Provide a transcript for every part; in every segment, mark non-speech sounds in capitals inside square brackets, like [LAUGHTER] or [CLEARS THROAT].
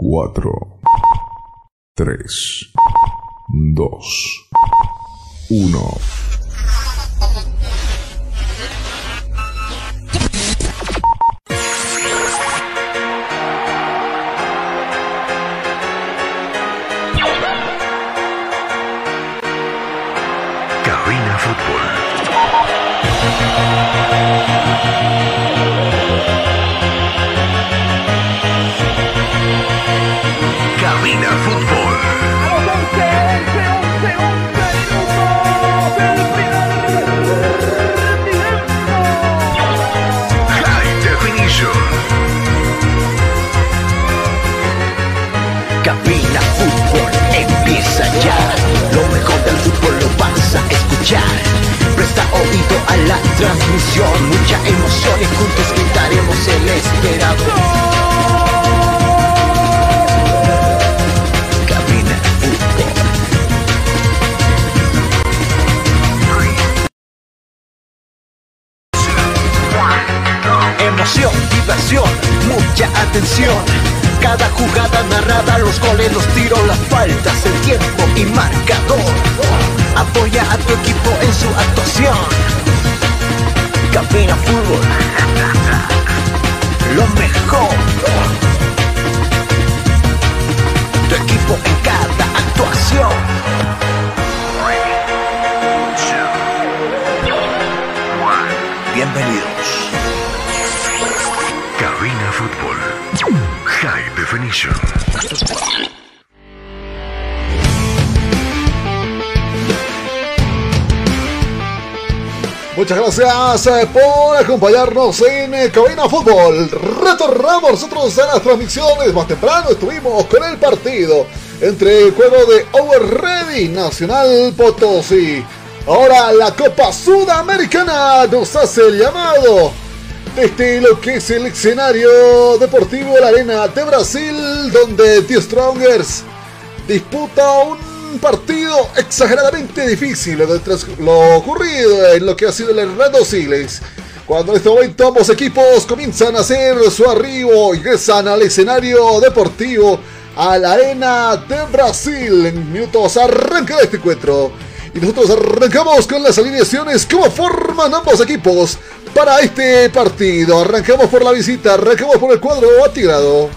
4, 3, 2, 1. Presta oído a la transmisión. Mucha emoción y juntos gritaremos el esperado. Gracias eh, por acompañarnos en eh, Cabina Fútbol. Retornamos nosotros a las transmisiones. Más temprano estuvimos con el partido entre el juego de Over Ready Nacional Potosí. Ahora la Copa Sudamericana nos hace el llamado desde lo que es el escenario deportivo la Arena de Brasil, donde The Strongers disputa un partido exageradamente difícil tras- lo ocurrido en lo que ha sido el Hernando Siles. Cuando en este momento ambos equipos comienzan a hacer su arribo, ingresan al escenario deportivo, a la arena de Brasil. En minutos arranca este encuentro. Y nosotros arrancamos con las alineaciones, cómo forman ambos equipos para este partido. Arrancamos por la visita, arrancamos por el cuadro atigrado.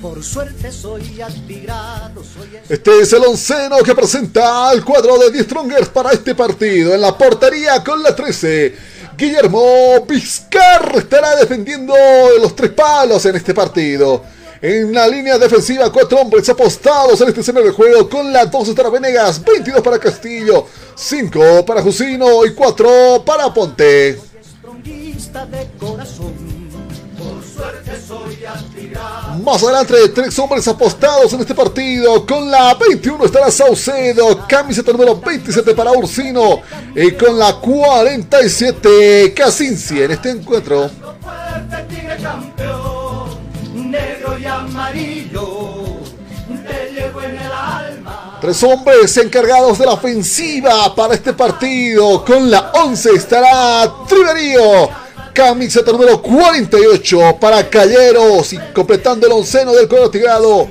Por suerte soy soy Este es el onceno que presenta al cuadro de The Strongers para este partido. En la portería con la 13, Guillermo Vizcar estará defendiendo los tres palos en este partido. En la línea defensiva, cuatro hombres apostados en este escenario de juego. Con la 12 estará Venegas, 22 para Castillo, 5 para Jusino y 4 para Ponte. de corazón. Más adelante, tres hombres apostados en este partido. Con la 21 estará Saucedo, camiseta número 27 para Ursino. Y con la 47, Casinci en este encuentro. Tres hombres encargados de la ofensiva para este partido. Con la 11 estará Triverío. Camiseta número 48 para Calleros. Y completando el onceno del cuadro tigrado.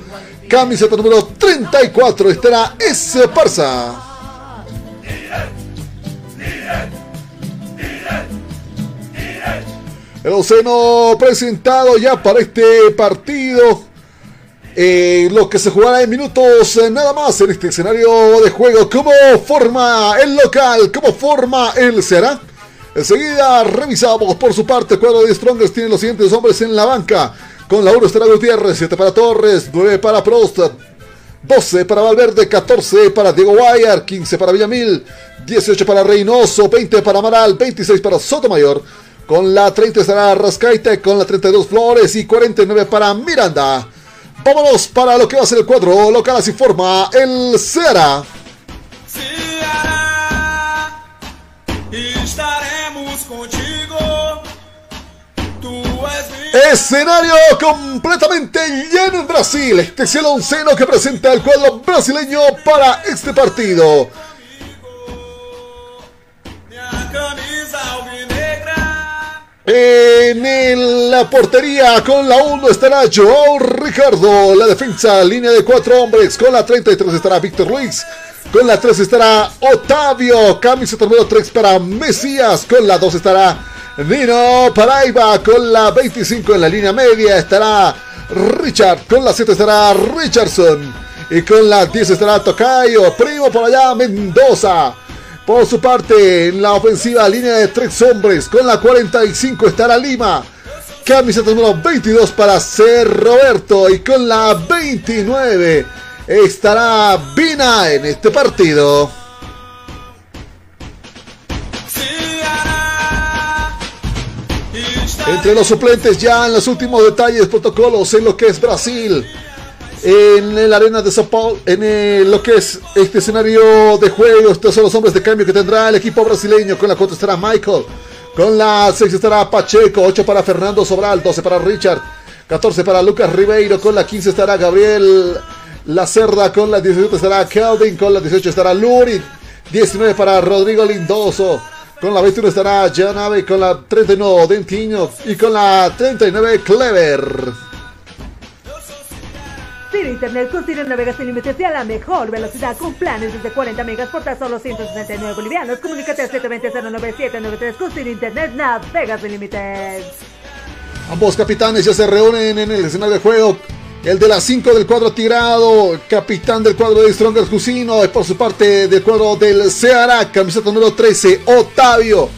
Camiseta número 34 estará S. Parza. El onceno presentado ya para este partido. Eh, lo que se jugará en minutos eh, nada más en este escenario de juego. ¿Cómo forma el local? ¿Cómo forma el será? Enseguida revisamos por su parte. Cuadro de Strongers tiene los siguientes hombres en la banca. Con la 1 estará Gutiérrez, 7 para Torres, 9 para Prost, 12 para Valverde, 14 para Diego Guayar, 15 para Villamil, 18 para Reynoso, 20 para Amaral, 26 para Sotomayor. Con la 30 estará Rascaite, con la 32 Flores y 49 para Miranda. Vámonos para lo que va a ser el cuadro local, así forma el. Ceará, Escenario completamente lleno en Brasil. Este es el onceno que presenta el cuadro brasileño para este partido. En la portería con la 1 estará Joao Ricardo. La defensa, línea de cuatro hombres. Con la 33 estará Víctor Luis. Con la 3 estará Otavio. Camiseta número 3 para Mesías. Con la 2 estará Nino Paraiba. Con la 25 en la línea media estará Richard. Con la 7 estará Richardson. Y con la 10 estará Tocayo. Primo por allá Mendoza. Por su parte, en la ofensiva línea de tres hombres, con la 45 estará Lima. Camiseta número 22 para ser Roberto. Y con la 29 estará Vina en este partido. Entre los suplentes ya en los últimos detalles, protocolos en lo que es Brasil en la arena de Sao Paulo, en lo que es este escenario de juego. Estos son los hombres de cambio que tendrá el equipo brasileño. Con la 4 estará Michael. Con la 6 estará Pacheco. 8 para Fernando Sobral. 12 para Richard. 14 para Lucas Ribeiro. Con la 15 estará Gabriel La Cerda. Con la 17 estará Calvin. Con la 18 estará Luri. 19 para Rodrigo Lindoso. Con la 21 estará Janave. Con la 39 Dentiño. Y con la 39 Clever. Ciro Internet con navegas sin límites y a la mejor velocidad con planes desde 40 megas por tan solo 169 bolivianos. Comunícate al 720-09793 con Ciro Internet navegas sin límites. Ambos capitanes ya se reúnen en el escenario de juego. El de las 5 del cuadro tirado, capitán del cuadro de Stronger Jusino, por su parte del cuadro del Ceará, camiseta número 13, Otavio.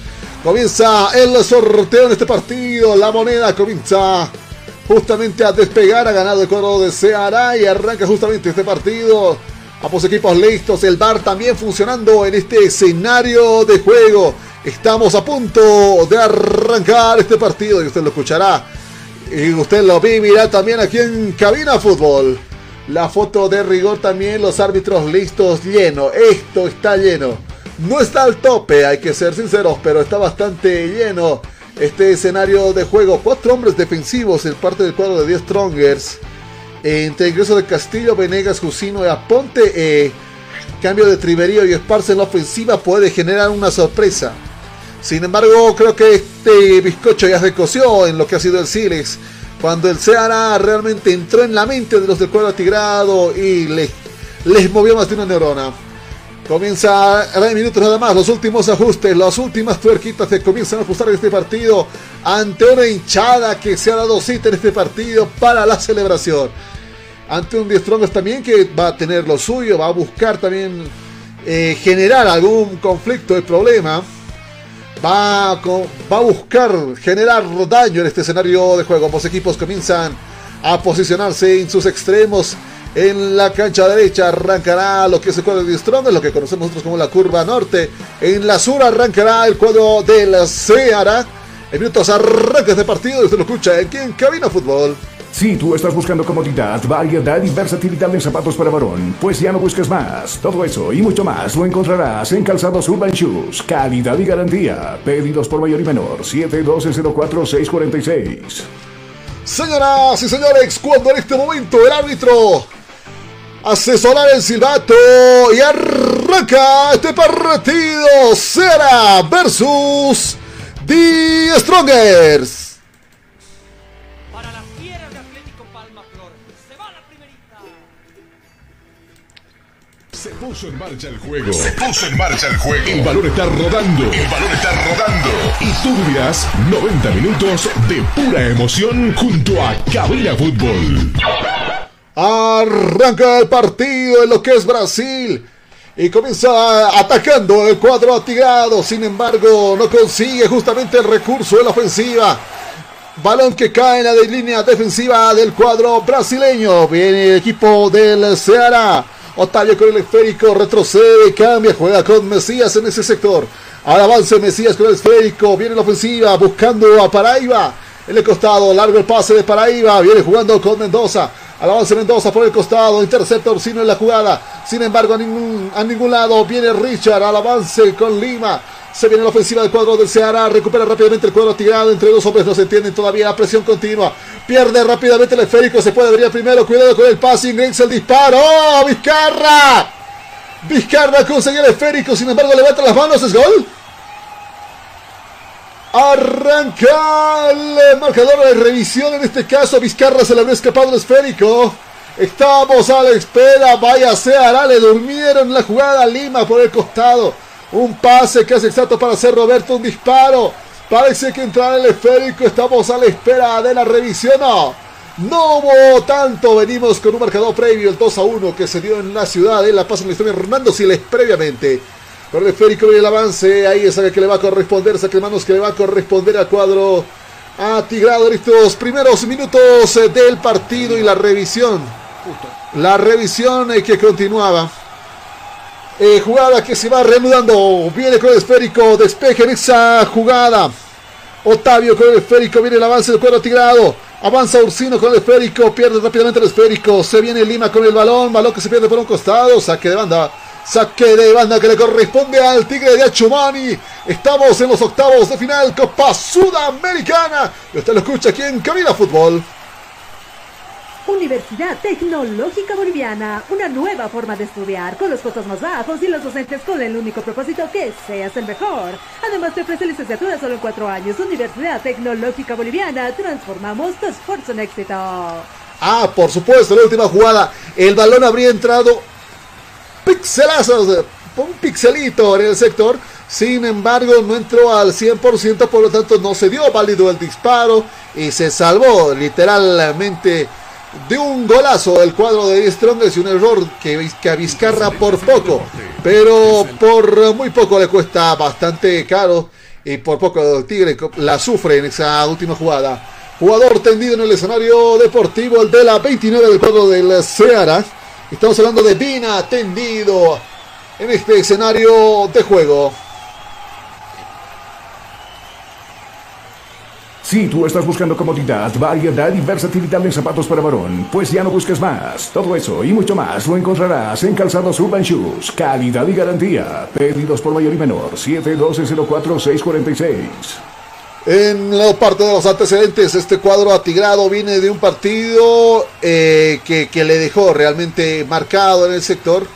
Comienza el sorteo en este partido, la moneda comienza justamente a despegar. Ha ganado el cuadro de Ceará y arranca justamente este partido. Ambos equipos listos, el bar también funcionando en este escenario de juego. Estamos a punto de arrancar este partido y usted lo escuchará. Y usted lo vivirá también aquí en Cabina Fútbol. La foto de rigor también, los árbitros listos, lleno. Esto está lleno. No está al tope, hay que ser sinceros, pero está bastante lleno este escenario de juego. Cuatro hombres defensivos en parte del cuadro de 10 Strongers. Entre ingreso de Castillo, Venegas, Jusino y Aponte. Eh, cambio de Triverío y Esparce en la ofensiva puede generar una sorpresa. Sin embargo, creo que este bizcocho ya se coció en lo que ha sido el Silex. Cuando el Ceará realmente entró en la mente de los del cuadro tigrado y les, movió más de una neurona. Comienza a 20 minutos nada más, los últimos ajustes, las últimas tuerquitas que comienzan a ajustar en este partido ante una hinchada que se ha dado cita en este partido para la celebración. Ante un Strongest también que va a tener lo suyo, va a buscar también eh, generar algún conflicto y problema. Va a, va a buscar generar daño en este escenario de juego. Ambos equipos comienzan a posicionarse en sus extremos en la cancha derecha arrancará lo que es el cuadro de Strong, lo que conocemos nosotros como la curva norte. En la sur arrancará el cuadro de la Seara. En minutos arranca este partido y usted lo escucha aquí en Cabina Fútbol. Si tú estás buscando comodidad, variedad y versatilidad en zapatos para varón, pues ya no busques más. Todo eso y mucho más lo encontrarás en Calzados Urban Shoes. Calidad y garantía. Pedidos por mayor y menor. 712-04-646. Señoras y señores, cuando en este momento el árbitro hace sonar el silbato y arranca este partido. Será versus The Strongers. Se puso en marcha el juego. Se puso en marcha el juego. El balón está rodando. El balón está rodando. Y tú vivirás 90 minutos de pura emoción junto a Cabina Fútbol. Arranca el partido en lo que es Brasil. Y comienza atacando el cuadro atigrado. Sin embargo, no consigue justamente el recurso de la ofensiva. Balón que cae en la línea defensiva del cuadro brasileño. Viene el equipo del Ceará. Otavio con el esférico, retrocede, cambia, juega con Mesías en ese sector. Al avance Mesías con el esférico, viene la ofensiva, buscando a Paraiba. En el costado, largo el pase de Paraiba, viene jugando con Mendoza. Al avance Mendoza por el costado, intercepta Orsino en la jugada. Sin embargo, a ningún, a ningún lado viene Richard al avance con Lima. Se viene la ofensiva del cuadro del Ceará. Recupera rápidamente el cuadro tirado. Entre dos hombres no se entienden todavía. La presión continua. Pierde rápidamente el esférico. Se puede abrir primero. Cuidado con el pase. Ingresa el disparo. ¡Oh, Vizcarra! Vizcarra consiguió el esférico. Sin embargo, levanta las manos. ¿Es gol? Arranca el marcador de revisión. En este caso, Vizcarra se le habría escapado el esférico. Estamos a la espera. Vaya Ceará. Le durmieron la jugada a Lima por el costado. Un pase casi exacto para hacer Roberto. Un disparo. Parece que entrará el esférico. Estamos a la espera de la revisión. No. No hubo tanto. Venimos con un marcador previo. El 2 a 1 que se dio en la ciudad de La Paz en la historia. Hernando Siles previamente. Con el esférico viene el avance. Ahí es el que le va a corresponder. Saque de manos que le va a corresponder al cuadro. A Tigrado en estos primeros minutos del partido y la revisión. La revisión eh, que continuaba. Eh, jugada que se va reanudando. Viene con el esférico. Despeje en esa jugada. Otavio con el esférico. Viene el avance del cuadro tigrado. Avanza Ursino con el esférico. Pierde rápidamente el esférico. Se viene Lima con el balón. Balón que se pierde por un costado. Saque de banda. Saque de banda que le corresponde al Tigre de Achumani. Estamos en los octavos de final Copa Sudamericana. Usted lo escucha aquí en Cabina Fútbol. Universidad Tecnológica Boliviana, una nueva forma de estudiar, con los costos más bajos y los docentes con el único propósito que seas el mejor. Además te ofrece licenciatura solo en cuatro años. Universidad Tecnológica Boliviana, transformamos tu esfuerzo en éxito. Ah, por supuesto, la última jugada. El balón habría entrado pixelazos, un pixelito en el sector. Sin embargo, no entró al 100%, por lo tanto no se dio válido el disparo y se salvó literalmente de un golazo el cuadro de Strongest y un error que, que por poco, pero por muy poco le cuesta bastante caro y por poco el Tigre la sufre en esa última jugada. Jugador tendido en el escenario deportivo, el de la 29 del cuadro del Ceará. Estamos hablando de Vina tendido en este escenario de juego. Si tú estás buscando comodidad, variedad y versatilidad en zapatos para varón, pues ya no busques más. Todo eso y mucho más lo encontrarás en Calzados Urban Shoes. Calidad y garantía. Pedidos por mayor y menor. 712-04-646. En la parte de los antecedentes, este cuadro atigrado viene de un partido eh, que, que le dejó realmente marcado en el sector.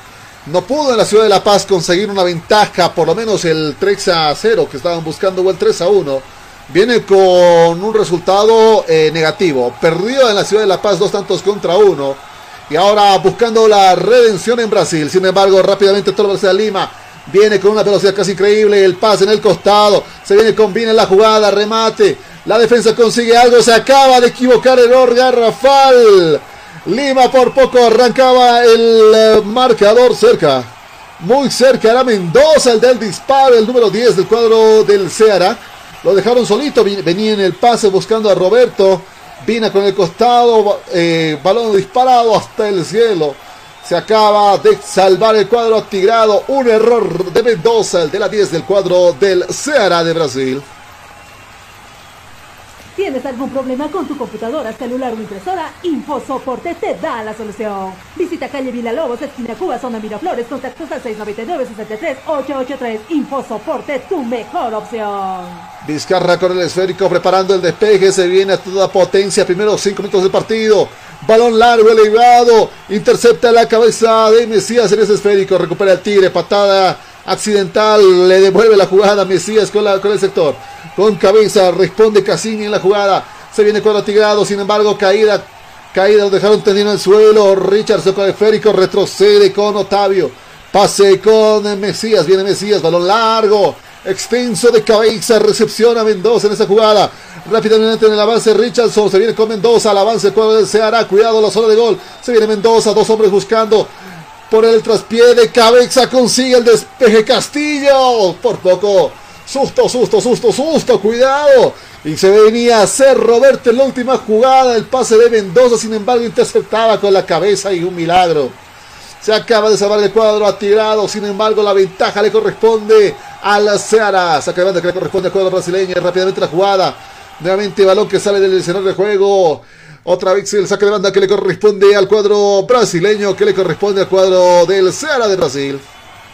No pudo en la ciudad de La Paz conseguir una ventaja, por lo menos el 3 a 0 que estaban buscando o el 3 a 1 viene con un resultado eh, negativo. Perdió en la ciudad de La Paz dos tantos contra uno. Y ahora buscando la redención en Brasil. Sin embargo, rápidamente todo el de Lima viene con una velocidad casi increíble. El pase en el costado. Se viene en la jugada. Remate. La defensa consigue algo. Se acaba de equivocar error garrafal. Lima por poco arrancaba el eh, marcador cerca. Muy cerca era Mendoza el del disparo. El número 10 del cuadro del Ceará. Lo dejaron solito, venía en el pase buscando a Roberto. Vina con el costado, eh, balón disparado hasta el cielo. Se acaba de salvar el cuadro tigrado. Un error de Mendoza, el de la 10 del cuadro del Ceará de Brasil. ¿Tienes algún problema con tu computadora, celular o impresora? InfoSoporte te da la solución. Visita calle Villalobos, esquina Cuba, zona Miraflores, contactos al 699-63-883. InfoSoporte, tu mejor opción. Vizcarra con el esférico preparando el despeje, se viene a toda potencia, primeros 5 minutos del partido. Balón largo, elevado, intercepta la cabeza de Mesías en ese esférico, recupera el tigre, patada accidental, le devuelve la jugada a Mesías con, la, con el sector. Con cabeza responde Cassini en la jugada. Se viene cuadro tigrado, sin embargo, caída. Caída, lo dejaron tendido en el suelo. Richardson con el esférico retrocede con Otavio. Pase con Mesías, viene Mesías, balón largo. Extenso de cabeza, recepción a Mendoza en esa jugada. Rápidamente en el avance Richardson, se viene con Mendoza, al avance cuadro del cuidado la zona de gol. Se viene Mendoza, dos hombres buscando por el traspié de cabeza consigue el despeje Castillo. Por poco. Susto, susto, susto, susto. Cuidado. Y se venía a hacer Roberto en la última jugada. El pase de Mendoza, sin embargo, interceptaba con la cabeza y un milagro. Se acaba de salvar el cuadro atirado. Sin embargo, la ventaja le corresponde a la Seara. Saca de banda que le corresponde al cuadro brasileño. Rápidamente la jugada. Nuevamente balón que sale del escenario de juego. Otra vez el saque de banda que le corresponde al cuadro brasileño, que le corresponde al cuadro del Ceará de Brasil.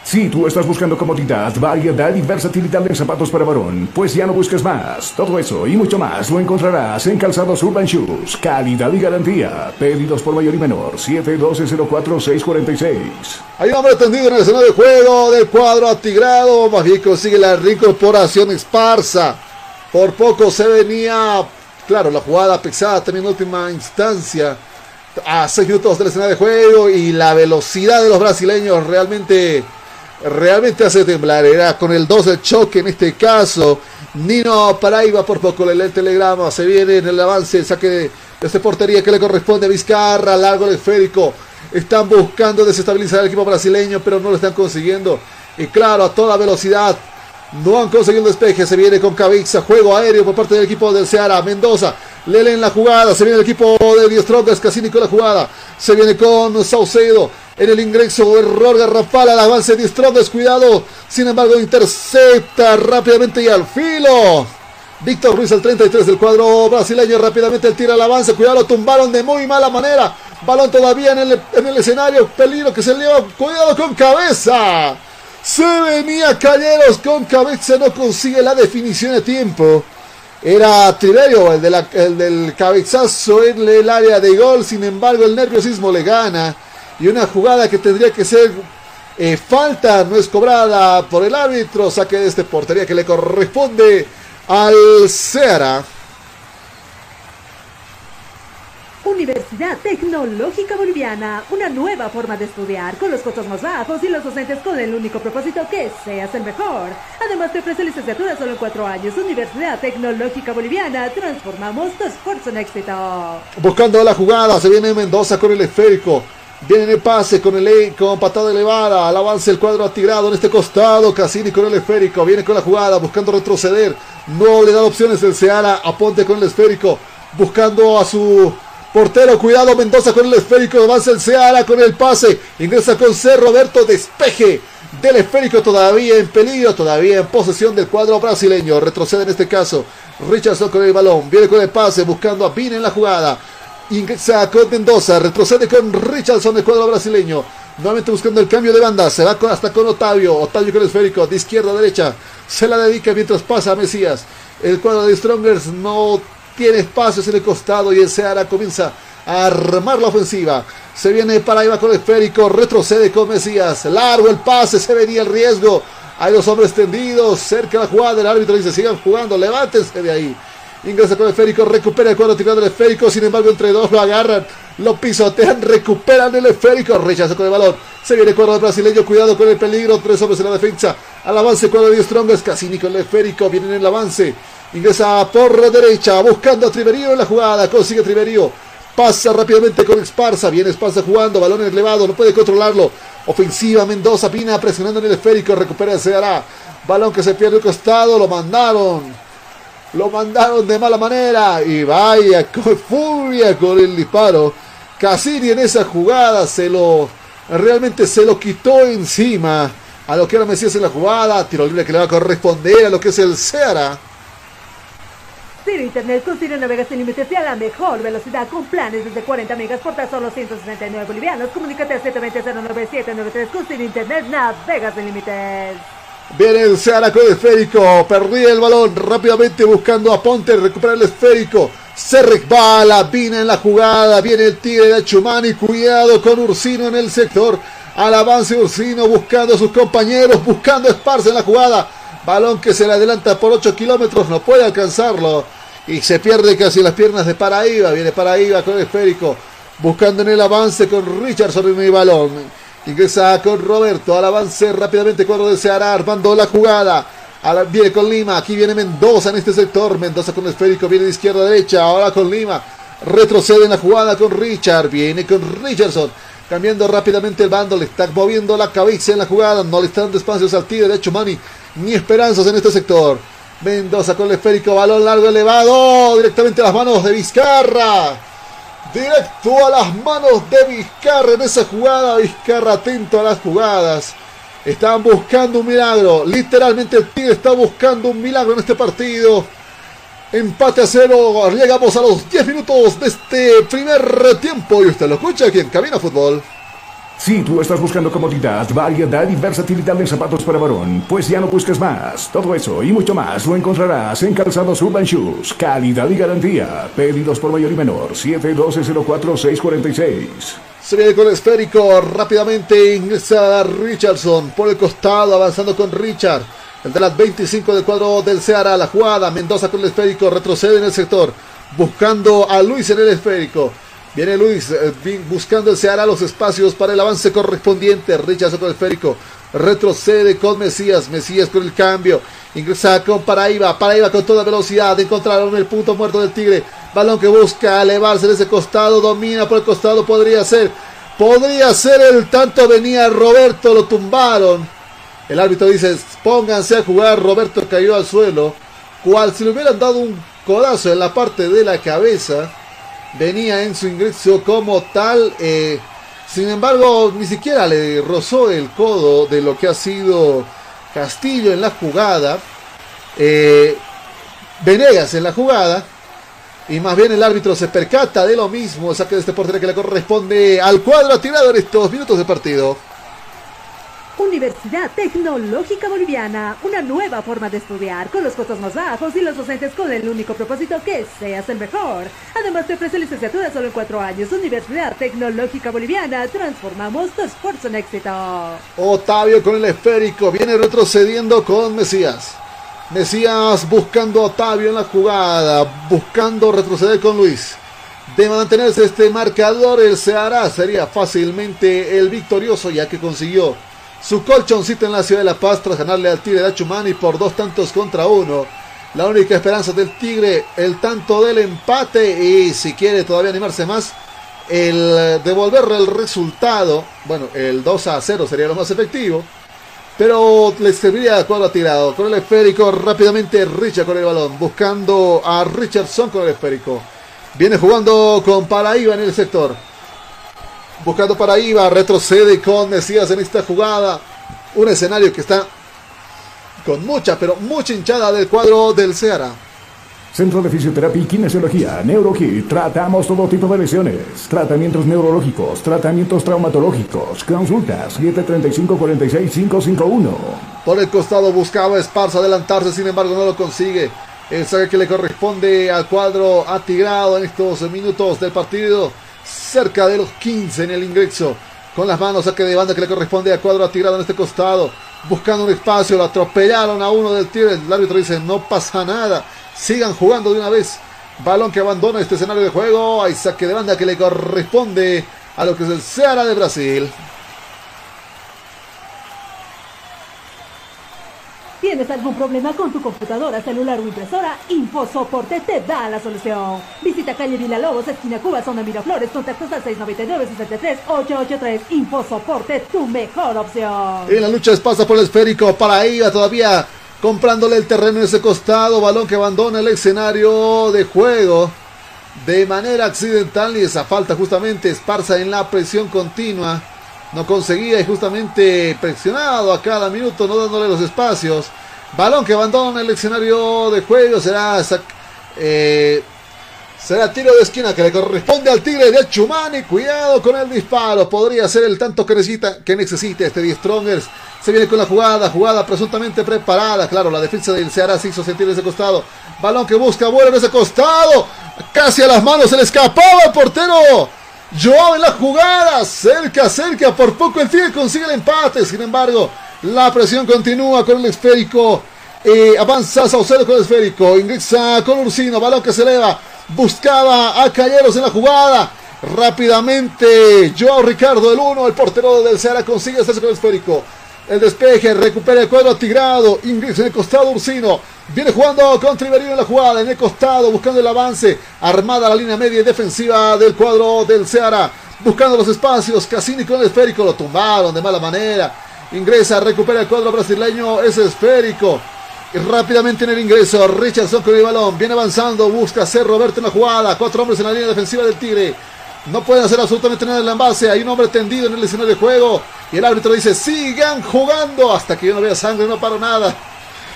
Si tú estás buscando comodidad, variedad y versatilidad en zapatos para varón, pues ya no busques más. Todo eso y mucho más lo encontrarás en Calzados Urban Shoes. Calidad y garantía. Pedidos por mayor y menor. 712-04-646. Hay un hombre tendido en el escenario de juego del cuadro atigrado. Más bien consigue la reincorporación esparsa. Por poco se venía, claro, la jugada pesada también en última instancia. A 6 minutos del escenario de juego y la velocidad de los brasileños realmente realmente hace temblar. Era con el 2 de choque en este caso. Nino Paraiba por poco le lee el telegrama. Se viene en el avance, el saque de este portería que le corresponde a Vizcarra. Largo el esférico. Están buscando desestabilizar al equipo brasileño, pero no lo están consiguiendo. Y claro, a toda velocidad. No han conseguido despeje. Se viene con Cavixa. Juego aéreo por parte del equipo del Ceará. Mendoza. Le leen la jugada. Se viene el equipo de Dios Trocas. Casini con la jugada. Se viene con Saucedo en el ingreso, error garrafal al avance de Strong, cuidado, sin embargo intercepta rápidamente y al filo. Víctor Ruiz al 33 del cuadro brasileño, rápidamente el tira al avance, cuidado, lo tumbaron de muy mala manera. Balón todavía en el, en el escenario, peligro que se lleva, cuidado con cabeza. Se venía Calleros con cabeza, no consigue la definición de tiempo. Era Triverio el, del cabezazo en el área de gol, sin embargo el nerviosismo le gana y una jugada que tendría que ser eh, falta, no es cobrada por el árbitro, saque de este portería que le corresponde al Ceará. Universidad Tecnológica Boliviana, una nueva forma de estudiar con los costos más bajos y los docentes con el único propósito que seas el mejor. Además te ofrece licenciatura solo en cuatro años. Universidad Tecnológica Boliviana, transformamos tu esfuerzo en éxito. Buscando la jugada, se viene Mendoza con el esférico. Viene el pase con el con patada elevada. Al avance el cuadro atirado en este costado. Cassini con el esférico. Viene con la jugada. Buscando retroceder. No le da opciones el Seara. Aponte con el esférico. Buscando a su portero. Cuidado Mendoza con el esférico. Avanza el Seara con el pase. Ingresa con C. Roberto. Despeje del esférico. Todavía en peligro. Todavía en posesión del cuadro brasileño. Retrocede en este caso. Richardson con el balón. Viene con el pase. Buscando a Pin en la jugada. Ingresa con Mendoza, retrocede con Richardson del cuadro brasileño. Nuevamente buscando el cambio de banda, se va hasta con Otavio. Otavio con el esférico, de izquierda a derecha. Se la dedica mientras pasa a Mesías. El cuadro de Strongers no tiene espacios en el costado y el Seara comienza a armar la ofensiva. Se viene para Iba con el esférico, retrocede con Mesías. Largo el pase, se venía el riesgo. Hay dos hombres tendidos cerca la jugada. El árbitro dice: sigan jugando, levántense de ahí. Ingresa con el esférico, recupera el cuadro tirando el esférico. Sin embargo, entre dos lo agarran, lo pisotean, recuperan el esférico. Rechaza con el balón. Se viene el cuadro brasileño, cuidado con el peligro. Tres hombres en la defensa. Al avance, cuadro de Strongest. Cassini con el esférico, viene en el avance. Ingresa por la derecha, buscando a Triverío en la jugada. Consigue Triverío. Pasa rápidamente con Esparza. Viene Esparza jugando, balón elevado, no puede controlarlo. Ofensiva Mendoza, Pina presionando en el esférico. Recupera el Ceará. Balón que se pierde el costado, lo mandaron. Lo mandaron de mala manera. Y vaya, con furia con el disparo. Cassini en esa jugada se lo. Realmente se lo quitó encima. A lo que era Mesías en la jugada. Tiro libre que le va a corresponder a lo que es el Ceará. Ciro Internet con Navegas sin límites y a la mejor velocidad con planes desde 40 megas por tan solo 169 bolivianos. Comunícate al 720-09793 con Ciro Internet Navegas sin límites. Viene el Seara con el esférico. Perdía el balón rápidamente buscando a Ponte. Recupera el esférico. Se resbala. Vina en la jugada. Viene el tigre de Chumani. Cuidado con Ursino en el sector. Al avance Ursino buscando a sus compañeros. Buscando Esparza en la jugada. Balón que se le adelanta por 8 kilómetros. No puede alcanzarlo. Y se pierde casi las piernas de Paraíba. Viene Paraíba con esférico. Buscando en el avance con Richardson en el balón. Ingresa con Roberto al avance rápidamente cuando deseará armando la jugada. viene con Lima, aquí viene Mendoza en este sector. Mendoza con esférico, viene de izquierda a derecha. Ahora con Lima. Retrocede en la jugada con Richard. Viene con Richardson. Cambiando rápidamente el bando. Le está moviendo la cabeza en la jugada. No le está dando espacios al tiro. De hecho, Mani. Ni esperanzas en este sector. Mendoza con el esférico. Balón largo elevado. Directamente a las manos de Vizcarra. Directo a las manos de Vizcarra en esa jugada. Vizcarra atento a las jugadas. Están buscando un milagro. Literalmente el Tigre está buscando un milagro en este partido. Empate a cero. Llegamos a los 10 minutos de este primer tiempo. Y usted lo escucha aquí en Cabina Fútbol. Si tú estás buscando comodidad, variedad y versatilidad en zapatos para varón, pues ya no busques más. Todo eso y mucho más lo encontrarás en Calzados Urban Shoes. Calidad y garantía. Pedidos por mayor y menor. 712-04-646. Se viene con el esférico, rápidamente ingresa Richardson por el costado, avanzando con Richard. El de las 25 del cuadro del Ceará, la jugada, Mendoza con el esférico, retrocede en el sector, buscando a Luis en el esférico. Viene Luis eh, buscando el Ceará los espacios para el avance correspondiente. Richardson con el esférico. Retrocede con Mesías. Mesías con el cambio. Ingresa con Paraíba. Paraíba con toda velocidad. Encontraron el punto muerto del Tigre. Balón que busca elevarse de ese costado. Domina por el costado. Podría ser. Podría ser el tanto. Venía Roberto. Lo tumbaron. El árbitro dice: Pónganse a jugar. Roberto cayó al suelo. Cual si le hubieran dado un codazo en la parte de la cabeza venía en su ingreso como tal. Eh, sin embargo, ni siquiera le rozó el codo de lo que ha sido Castillo en la jugada. Eh, Venegas en la jugada. Y más bien el árbitro se percata de lo mismo. Saque de este portero que le corresponde al cuadro tirado en estos minutos de partido. Universidad Tecnológica Boliviana, una nueva forma de estudiar con los costos más bajos y los docentes con el único propósito que seas el mejor. Además te ofrece licenciatura solo en cuatro años. Universidad Tecnológica Boliviana, transformamos tu esfuerzo en éxito. Otavio con el esférico, viene retrocediendo con Mesías. Mesías buscando a Otavio en la jugada, buscando retroceder con Luis. De mantenerse este marcador, el Ceará sería fácilmente el victorioso ya que consiguió su colchoncito en la ciudad de La Paz tras ganarle al Tigre de Achumani por dos tantos contra uno. La única esperanza del Tigre, el tanto del empate y si quiere todavía animarse más, el devolverle el resultado. Bueno, el 2 a 0 sería lo más efectivo. Pero le serviría a cuadro tirado. Con el esférico rápidamente Richard con el balón. Buscando a Richardson con el esférico. Viene jugando con Paraíba en el sector buscando para Iba, retrocede con Mesías en esta jugada. Un escenario que está con mucha, pero mucha hinchada del cuadro del Ceará. Centro de Fisioterapia y Kinesiología, NeuroKit. Tratamos todo tipo de lesiones. Tratamientos neurológicos, tratamientos traumatológicos. Consultas 735-46551. Por el costado buscaba Esparza adelantarse, sin embargo no lo consigue. El saque que le corresponde al cuadro atigrado en estos minutos del partido cerca de los 15 en el ingreso. Con las manos saque de banda que le corresponde a cuadro tirado en este costado. Buscando un espacio, lo atropellaron a uno del tiro. El árbitro dice, no pasa nada. Sigan jugando de una vez. Balón que abandona este escenario de juego. Hay saque de banda que le corresponde a lo que es el Ceará de Brasil. ¿Tienes algún problema con tu computadora, celular o impresora? InfoSoporte te da la solución. Visita calle Vila Lobos, esquina Cuba, zona Miraflores, contactos al 699-63-883. InfoSoporte, tu mejor opción. En la lucha pasa por el esférico, para ella todavía comprándole el terreno en ese costado, balón que abandona el escenario de juego de manera accidental y esa falta justamente esparza en la presión continua no conseguía y justamente presionado a cada minuto, no dándole los espacios. Balón que abandona el escenario de juego, será, eh, será tiro de esquina que le corresponde al Tigre de Chumani. Cuidado con el disparo, podría ser el tanto que necesita, que necesite este The Strongers. Se viene con la jugada, jugada presuntamente preparada. Claro, la defensa del Ceará se hizo sentir ese costado. Balón que busca, vuelo en ese costado. Casi a las manos, se le escapaba el portero. Joao en la jugada, cerca, cerca, por poco el Tigre consigue el empate, sin embargo, la presión continúa con el esférico, eh, avanza Saucedo con el esférico, ingresa con Ursino, balón que se eleva, buscaba a Calleros en la jugada, rápidamente Joao Ricardo, el uno, el portero del Ceará consigue hacerse con el esférico, el despeje, recupera el cuadro tigrado, ingresa en el costado Ursino, Viene jugando con Triverino en la jugada, en el costado, buscando el avance. Armada la línea media y defensiva del cuadro del Ceará. Buscando los espacios. Cassini con el esférico. Lo tumbaron de mala manera. Ingresa, recupera el cuadro brasileño. Es esférico. Y rápidamente en el ingreso. Richardson con el balón. Viene avanzando. Busca hacer Roberto en la jugada. Cuatro hombres en la línea defensiva del Tigre. No pueden hacer absolutamente nada en el envase. Hay un hombre tendido en el escenario de juego. Y el árbitro dice: sigan jugando. Hasta que yo no vea sangre, no paro nada.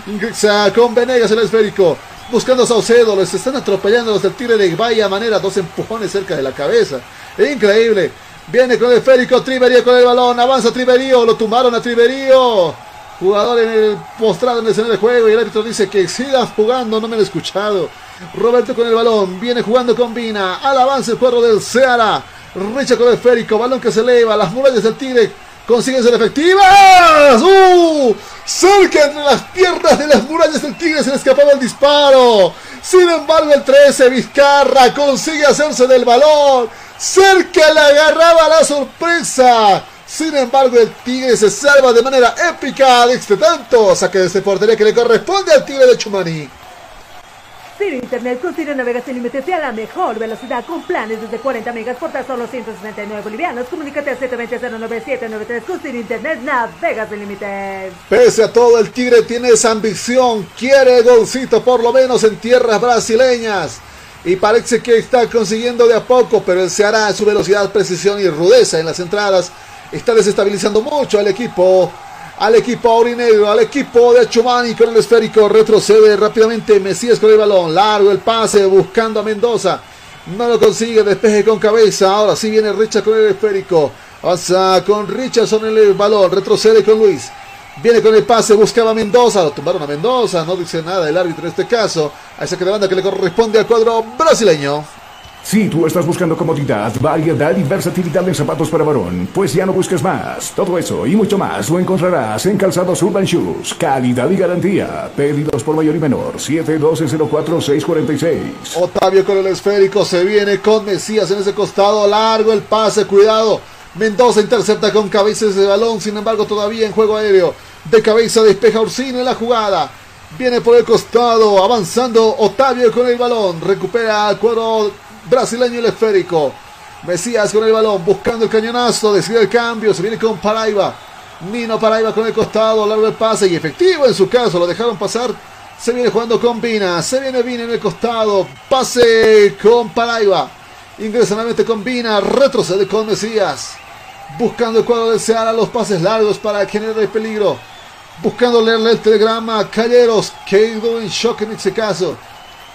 Ingresa con Venegas el esférico. Buscando a Saucedo. Los están atropellando los del Tigre de vaya manera. Dos empujones cerca de la cabeza. Increíble. Viene con el esférico, Triverío con el balón, avanza Triverío, lo tumbaron a Triverío. Jugador en el postrado en el escenario de juego y el árbitro dice que sigas jugando, no me lo he escuchado. Roberto con el balón, viene jugando con Vina, al avance el cuadro del Seara. Richa con el esférico, balón que se eleva, las murallas del Tigre consiguen ser efectivas. ¡Uh! Cerca entre las piernas de las murallas del Tigre se le escapaba el disparo. Sin embargo, el 13, Vizcarra, consigue hacerse del balón. Cerca le agarraba la sorpresa. Sin embargo, el Tigre se salva de manera épica de este tanto. Saque de ese portería que le corresponde al Tigre de Chumani. Ciro Internet con Ciro navega sin límites y a la mejor velocidad con planes desde 40 megas por tan solo 169 bolivianos. Comunícate al 720-09793 con Ciro Internet navega sin límites. Pese a todo, el Tigre tiene esa ambición. Quiere golcito por lo menos en tierras brasileñas. Y parece que está consiguiendo de a poco, pero se hará su velocidad, precisión y rudeza en las entradas. Está desestabilizando mucho al equipo al equipo aurinegro, al equipo de Chumani con el esférico, retrocede rápidamente Mesías con el balón, largo el pase buscando a Mendoza, no lo consigue, despeje con cabeza, ahora sí viene Richard con el esférico, pasa con Richardson el balón, retrocede con Luis, viene con el pase, buscaba a Mendoza, lo tumbaron a Mendoza, no dice nada el árbitro en este caso, a esa que de banda que le corresponde al cuadro brasileño. Si tú estás buscando comodidad, variedad y versatilidad en zapatos para varón, pues ya no busques más. Todo eso y mucho más lo encontrarás en Calzados Urban Shoes. Calidad y garantía. Pedidos por mayor y menor. 712-04-646. Otavio con el esférico se viene con Mesías en ese costado. Largo el pase, cuidado. Mendoza intercepta con cabeza ese balón, sin embargo todavía en juego aéreo. De cabeza despeja Ursino en la jugada. Viene por el costado, avanzando Otavio con el balón. Recupera al cuadro brasileño el esférico. Mesías con el balón, buscando el cañonazo, decide el cambio, se viene con Paraiba. Nino Paraiba con el costado, largo el pase y efectivo en su caso, lo dejaron pasar. Se viene jugando con Vina, se viene Vina en el costado, pase con Paraiba. Ingresa nuevamente con Vina, retrocede con Mesías. Buscando el cuadro del Seara, los pases largos para generar el peligro. Buscando leerle el telegrama a Calleros, quedó en shock en este caso.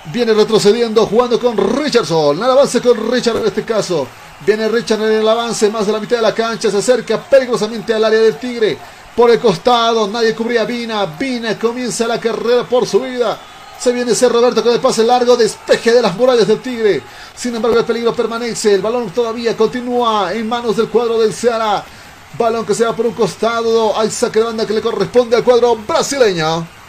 Viene retrocediendo, jugando con Richardson. Nada avance con Richard en este caso. Viene Richard en el avance, más de la mitad de la cancha. Se acerca peligrosamente al área del Tigre. Por el costado, nadie cubría a Vina. Vina comienza la carrera por su vida. Se viene ese Roberto con el pase largo, despeje de las murallas del Tigre. Sin embargo, el peligro permanece. El balón todavía continúa en manos del cuadro del Ceará. Balón que se va por un costado. Hay saque de banda que le corresponde al cuadro brasileño.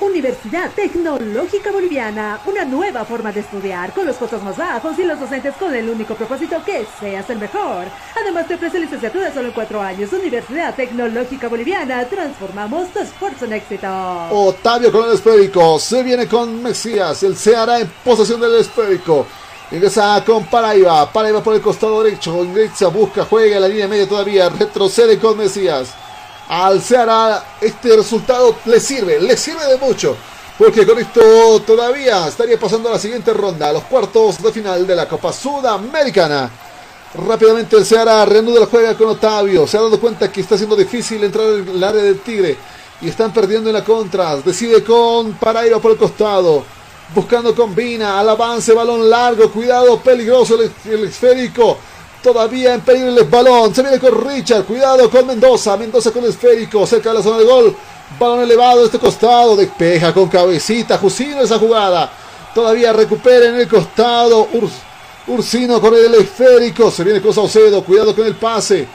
Universidad Tecnológica Boliviana, una nueva forma de estudiar con los costos más bajos y los docentes con el único propósito que seas el mejor. Además te ofrece licenciatura solo en cuatro años. Universidad Tecnológica Boliviana, transformamos tu esfuerzo en éxito. Otavio con el esférico, se viene con Mesías, el se hará en posesión del esférico. Ingresa con Paraiba, Paraiba por el costado derecho, ingresa, busca, juega en la línea media todavía, retrocede con Mesías al Ceará este resultado le sirve, le sirve de mucho. Porque con esto todavía estaría pasando a la siguiente ronda, a los cuartos de final de la Copa Sudamericana. Rápidamente el Ceará reanuda la juega con Otavio. Se ha dado cuenta que está siendo difícil entrar en el área del Tigre. Y están perdiendo en la contra. Decide con Paraíba por el costado. Buscando con Vina. Al avance, balón largo. Cuidado, peligroso el, el esférico. Todavía en peligro el balón. Se viene con Richard. Cuidado con Mendoza. Mendoza con el esférico. Cerca de la zona de gol. Balón elevado este costado. Despeja con cabecita. Jusino esa jugada. Todavía recupera en el costado. Ursino con el esférico. Se viene con Saucedo. Cuidado con el pase.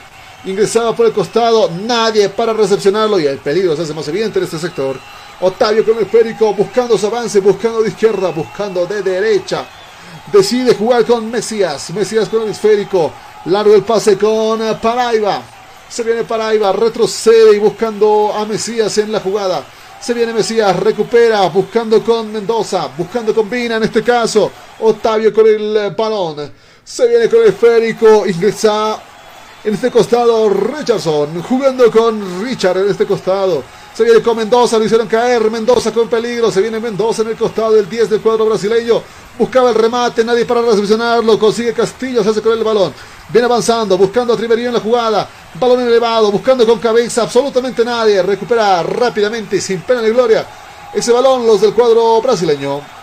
Ingresaba por el costado. Nadie para recepcionarlo. Y el peligro se hace más evidente en este sector. Otavio con el esférico. Buscando su avance. Buscando de izquierda. Buscando de derecha decide jugar con Mesías. Mesías con el esférico. Largo el pase con Paraiba. Se viene Paraiba, retrocede y buscando a Mesías en la jugada. Se viene Mesías, recupera, buscando con Mendoza, buscando con Vina en este caso. Octavio con el balón. Se viene con el esférico, ingresa en este costado Richardson, jugando con Richard en este costado. Se viene con Mendoza, lo hicieron caer. Mendoza con peligro. Se viene Mendoza en el costado del 10 del cuadro brasileño. Buscaba el remate, nadie para recepcionarlo. Consigue Castillo, se hace con el balón. Viene avanzando, buscando a Triverio en la jugada. Balón elevado, buscando con cabeza. Absolutamente nadie. Recupera rápidamente y sin pena ni gloria. Ese balón, los del cuadro brasileño.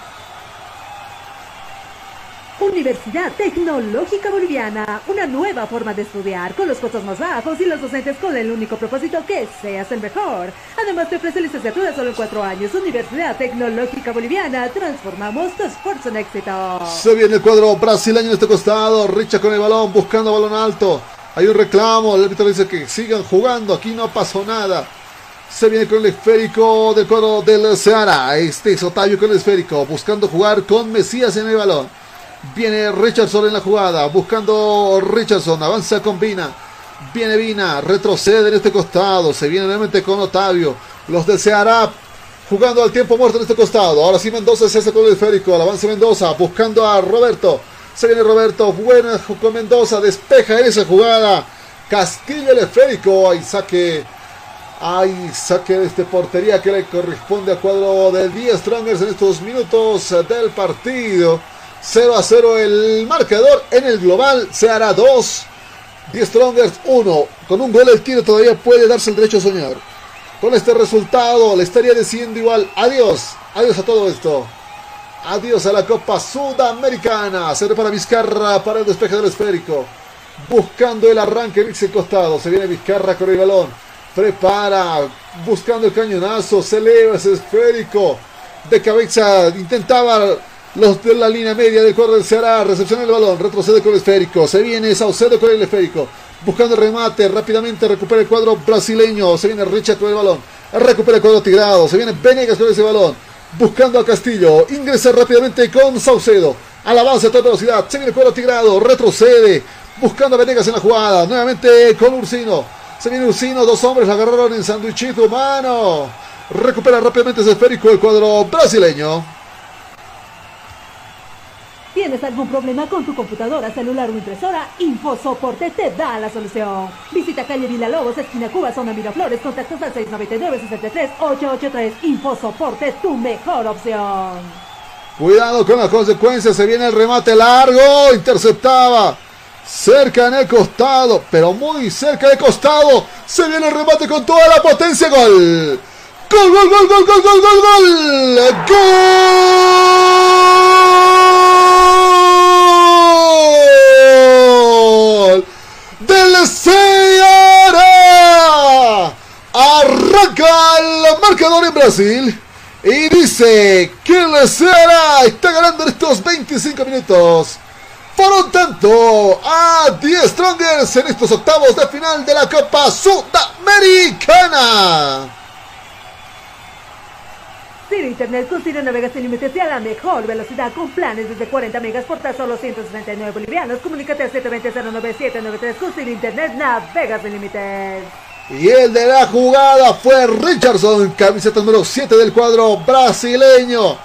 Universidad Tecnológica Boliviana, una nueva forma de estudiar con los costos más bajos y los docentes con el único propósito que seas el mejor. Además te ofrece licenciatura solo en cuatro años. Universidad Tecnológica Boliviana, transformamos tu esfuerzo en éxito. Se viene el cuadro brasileño en este costado, Richa con el balón, buscando balón alto. Hay un reclamo, el árbitro dice que sigan jugando, aquí no pasó nada. Se viene con el esférico del cuadro del Seara. Este es Otavio con el esférico, buscando jugar con Mesías en el balón. Viene Richardson en la jugada, buscando Richardson, avanza con Vina. Viene Vina, retrocede en este costado, se viene nuevamente con Otavio. Los del Ceará jugando al tiempo muerto en este costado. Ahora sí Mendoza se hace con el esférico, al avance Mendoza, buscando a Roberto. Se viene Roberto, buena con Mendoza, despeja esa jugada. Castillo el esférico, hay saque. Hay saque de este portería que le corresponde al cuadro del 10 Strongers en estos minutos del partido. 0 a 0 el marcador en el global. Se hará 2. 10 Strongers 1. Con un gol el tiro todavía puede darse el derecho a soñar. Con este resultado le estaría diciendo igual adiós. Adiós a todo esto. Adiós a la Copa Sudamericana. Se para Vizcarra para el despeje del esférico. Buscando el arranque en ese costado. Se viene Vizcarra con el balón. Prepara. Buscando el cañonazo. Se eleva ese esférico. De cabeza intentaba los de la línea media del cuadro del Ceará. Recepciona el balón. Retrocede con el esférico. Se viene Saucedo con el esférico. Buscando el remate. Rápidamente recupera el cuadro brasileño. Se viene Richard con el balón. Recupera el cuadro tigrado. Se viene Venegas con ese balón. Buscando a Castillo. Ingresa rápidamente con Saucedo. Al avance a toda velocidad. Se viene el cuadro tigrado. Retrocede. Buscando a Venegas en la jugada. Nuevamente con Ursino. Se viene Ursino. Dos hombres la agarraron en sanduichito humano. Recupera rápidamente ese esférico el cuadro brasileño. ¿Tienes algún problema con tu computadora, celular o impresora? InfoSoporte te da la solución. Visita calle Vila Lobos, esquina Cuba, zona Miraflores, contactos al 699-63-883. InfoSoporte, tu mejor opción. Cuidado con las consecuencias, se viene el remate largo, interceptaba. Cerca en el costado, pero muy cerca del costado. Se viene el remate con toda la potencia. Gol. Gol, gol, gol, gol, gol, gol, gol, gol. Gol. Del Ceará. Arranca el marcador en Brasil. Y dice que el Ceará está ganando en estos 25 minutos. Por un tanto, a 10 Strongers en estos octavos de final de la Copa Sudamericana. Ciro Internet con Ciro navegas sin límites y a la mejor velocidad con planes desde 40 megas por tan solo 169 bolivianos. Comunícate al 720-09793 con Ciro Internet navegas sin límites. Y el de la jugada fue Richardson, camiseta número 7 del cuadro brasileño,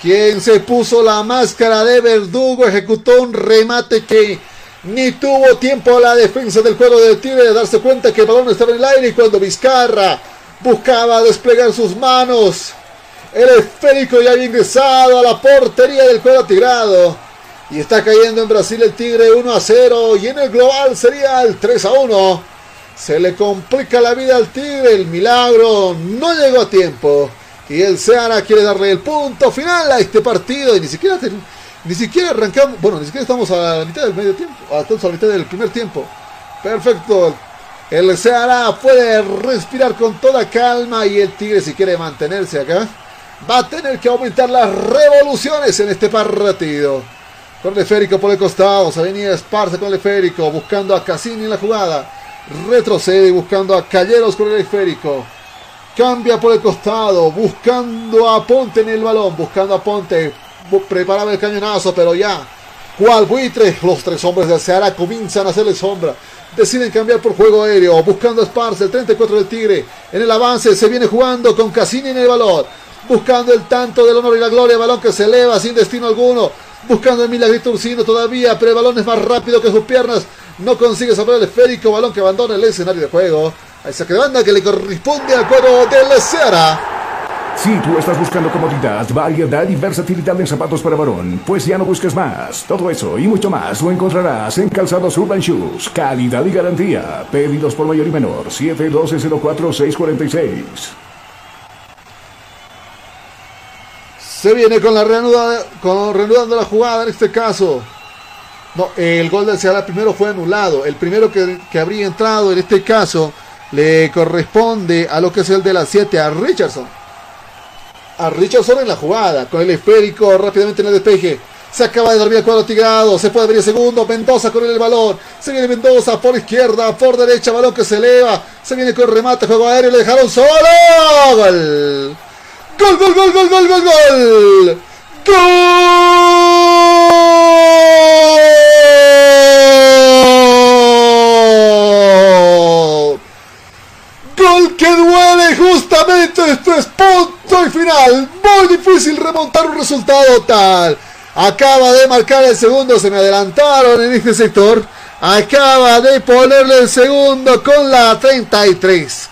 quien se puso la máscara de verdugo, ejecutó un remate que ni tuvo tiempo la defensa del cuadro de Tigre de darse cuenta que el balón estaba en el aire y cuando Vizcarra buscaba desplegar sus manos, el esférico ya había ingresado a la portería del cuadro tigrado. Y está cayendo en Brasil el Tigre 1 a 0 y en el global sería el 3 a 1. Se le complica la vida al Tigre, el milagro no llegó a tiempo. Y el Seara quiere darle el punto final a este partido y ni siquiera, ni siquiera arrancamos, bueno, ni siquiera estamos a la mitad del medio tiempo, estamos a la mitad del primer tiempo. Perfecto. El Seara puede respirar con toda calma y el Tigre si quiere mantenerse acá va a tener que aumentar las revoluciones en este partido. Con el esférico por el costado, se venía Esparza con el esférico, buscando a Cassini en la jugada. Retrocede buscando a Calleros con el esférico. Cambia por el costado, buscando a Ponte en el balón, buscando a Ponte. Preparaba el cañonazo, pero ya. ¿Cuál buitre? Los tres hombres del Ceará comienzan a hacerle sombra. Deciden cambiar por juego aéreo, buscando a Esparza, el 34 del Tigre. En el avance se viene jugando con Cassini en el balón. Buscando el tanto del honor y la gloria, balón que se eleva sin destino alguno. Buscando el milagrito Ursino todavía, pero el balón es más rápido que sus piernas. No consigue salvar el esférico, balón que abandona el escenario de juego. Hay saque de banda que le corresponde al cuadro del Ceará. Si tú estás buscando comodidad, variedad y versatilidad en zapatos para varón, pues ya no busques más. Todo eso y mucho más lo encontrarás en Calzados Urban Shoes. Calidad y garantía. Pedidos por mayor y menor. 712-04-646. Se viene con la reanuda, con reanudando la jugada en este caso. No, el gol del Ceará primero fue anulado. El primero que, habría entrado en este caso le corresponde a lo que es el de las 7, a Richardson. A Richardson en la jugada, con el esférico rápidamente en el despeje. Se acaba de dormir el cuadro tigrado. Se puede abrir el segundo. Mendoza con el balón. Se viene Mendoza por izquierda, por derecha. Balón que se eleva. Se viene con remate. Juego aéreo. Le dejaron solo. Gol. Gol, gol, gol, gol, gol, gol, gol. Gol. Gol que duele justamente. Esto es punto y final. Muy difícil remontar un resultado tal. Acaba de marcar el segundo. Se me adelantaron en este sector. Acaba de ponerle el segundo con la 33.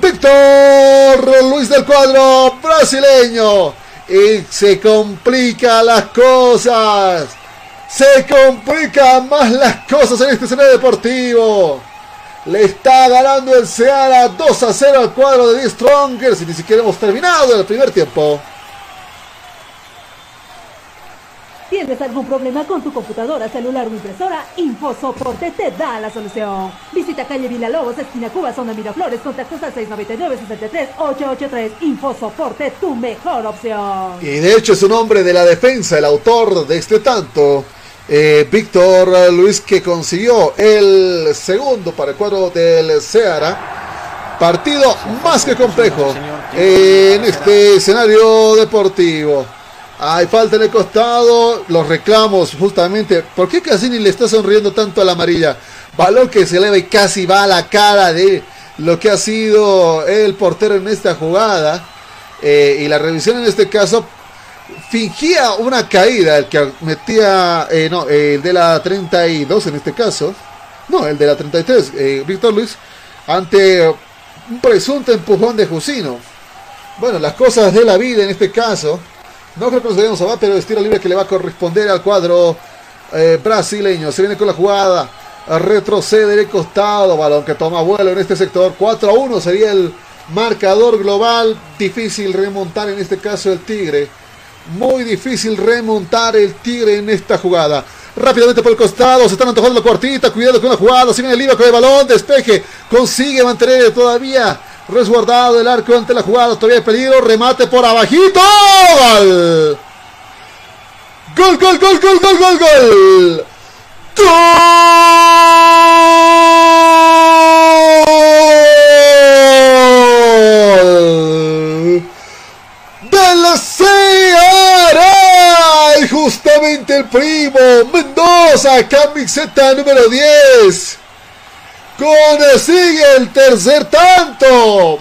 Víctor Luis del cuadro brasileño. Y se complican las cosas. Se complican más las cosas en este escenario deportivo. Le está ganando el Seara 2 a 0 al cuadro de The Strongers. Y ni siquiera hemos terminado el primer tiempo. ¿Tienes algún problema con tu computadora, celular o impresora? InfoSoporte te da la solución. Visita calle Villalobos, esquina Cuba, zona Miraflores, contactos al 699-63-883. InfoSoporte, tu mejor opción. Y de hecho es un hombre de la defensa, el autor de este tanto. eh, Víctor Luis que consiguió el segundo para el cuadro del Seara. Partido más que complejo en este escenario deportivo. Hay falta en el costado, los reclamos justamente. ¿Por qué Cassini le está sonriendo tanto a la amarilla? Balón que se eleva y casi va a la cara de lo que ha sido el portero en esta jugada. Eh, y la revisión en este caso fingía una caída, el que metía, eh, no, el de la 32 en este caso. No, el de la 33, eh, Víctor Luis, ante un presunto empujón de Jusino. Bueno, las cosas de la vida en este caso. No creo que nos vayamos a pero es libre que le va a corresponder al cuadro eh, brasileño. Se viene con la jugada. Retrocede de costado. Balón que toma vuelo en este sector. 4 a 1 sería el marcador global. Difícil remontar en este caso el Tigre. Muy difícil remontar el Tigre en esta jugada. Rápidamente por el costado. Se están antojando la cuartita. Cuidado con la jugada. Se viene el IVA con el balón. Despeje. Consigue mantener todavía resguardado el arco ante la jugada, todavía hay peligro, remate por abajito, gol. Gol, gol, gol, gol, gol, gol, gol. Gol. Del Ceará. Y justamente el primo Mendoza, camiseta número 10 consigue el tercer tanto.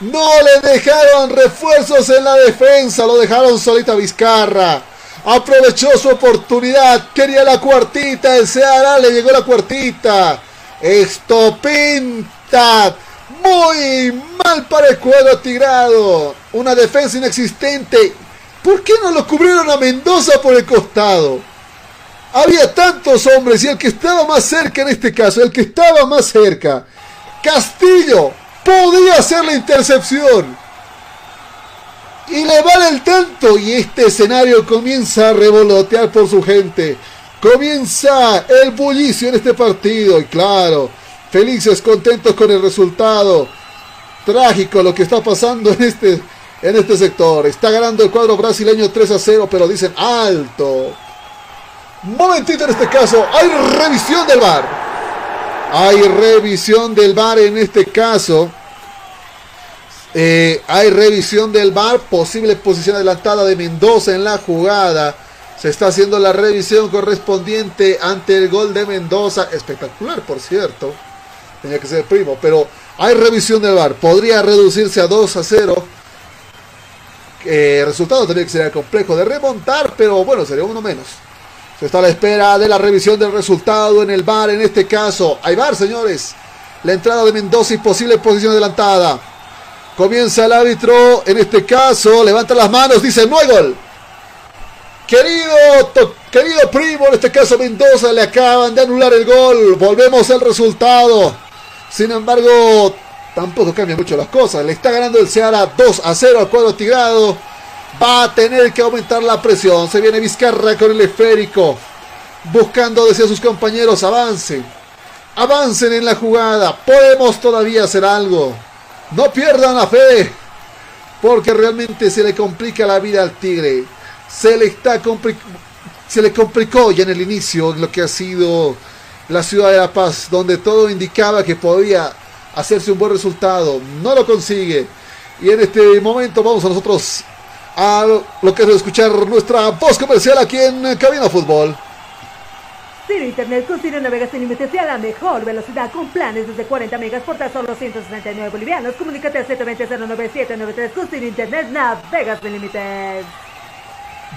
No le dejaron refuerzos en la defensa, lo dejaron solita Vizcarra. Aprovechó su oportunidad, quería la cuartita, el Ceará le llegó la cuartita. Esto pinta muy mal para el cuadro tigrado. Una defensa inexistente. ¿Por qué no lo cubrieron a Mendoza por el costado? Había tantos hombres y el que estaba más cerca en este caso, el que estaba más cerca, Castillo, podía hacer la intercepción. Y le vale el tanto y este escenario comienza a revolotear por su gente. Comienza el bullicio en este partido y claro, felices, contentos con el resultado. Trágico lo que está pasando en este, en este sector. Está ganando el cuadro brasileño 3 a 0, pero dicen alto. Momentito en este caso, hay revisión del VAR. Hay revisión del VAR en este caso. Eh, hay revisión del VAR, posible posición adelantada de Mendoza en la jugada. Se está haciendo la revisión correspondiente ante el gol de Mendoza. Espectacular, por cierto. Tenía que ser primo, pero hay revisión del VAR. Podría reducirse a 2 a 0. Eh, resultado tendría que ser complejo de remontar, pero bueno, sería uno menos. Se está a la espera de la revisión del resultado en el bar. En este caso, hay bar, señores. La entrada de Mendoza y posible posición adelantada. Comienza el árbitro. En este caso, levanta las manos. Dice: No hay gol. Querido, querido primo, en este caso Mendoza, le acaban de anular el gol. Volvemos al resultado. Sin embargo, tampoco cambia mucho las cosas. Le está ganando el Seara 2 a 0 al cuadro tigrado. Va a tener que aumentar la presión. Se viene Vizcarra con el esférico. buscando, decía sus compañeros, avancen, avancen en la jugada, podemos todavía hacer algo, no pierdan la fe, porque realmente se le complica la vida al Tigre, se le está se le complicó ya en el inicio lo que ha sido la ciudad de La Paz, donde todo indicaba que podía hacerse un buen resultado, no lo consigue, y en este momento vamos a nosotros a lo que es escuchar nuestra voz comercial aquí en Cabina Fútbol. Ciro Internet con Ciro Navegas sin límites y a la mejor velocidad con planes desde 40 megas por tan solo 169 bolivianos. Comunícate al 720-09793 con Ciro Internet Navegas sin límites.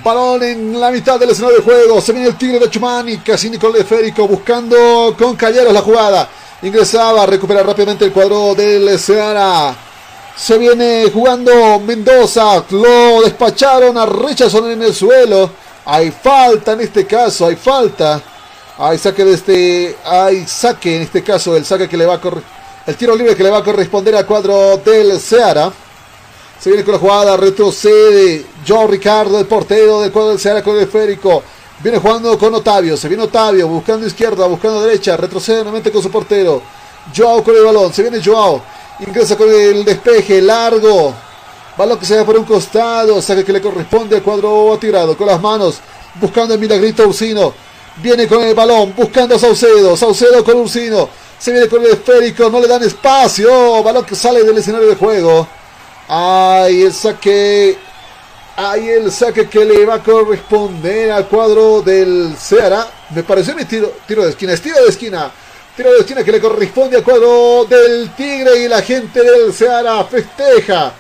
Balón en la mitad del escenario de juego. Se viene el Tigre de Chumani. Casi Nicole Férico buscando con Calleros la jugada. Ingresaba, recupera rápidamente el cuadro del Seara. Se viene jugando Mendoza. Lo despacharon a Richardson en el suelo. Hay falta en este caso, hay falta. Hay saque de este. Hay saque en este caso. El saque que le va a El tiro libre que le va a corresponder al cuadro del Seara. Se viene con la jugada. Retrocede. John Ricardo, el portero del cuadro del Seara con el esférico. Viene jugando con Otavio. Se viene Otavio. Buscando izquierda. Buscando derecha. Retrocede nuevamente con su portero. Joao con el balón. Se viene Joao. Ingresa con el despeje. Largo. Balón que se va por un costado. Saque que le corresponde al cuadro tirado. Con las manos. Buscando el milagrito Usino. Viene con el balón, buscando a Saucedo. Saucedo con Ursino. Se viene con el esférico, no le dan espacio. Balón que sale del escenario de juego. Ahí el saque. Ahí el saque que le va a corresponder al cuadro del Ceará. Me pareció mi tiro, tiro de esquina. Es tiro de esquina. Tiro de esquina que le corresponde al cuadro del Tigre y la gente del Ceará festeja.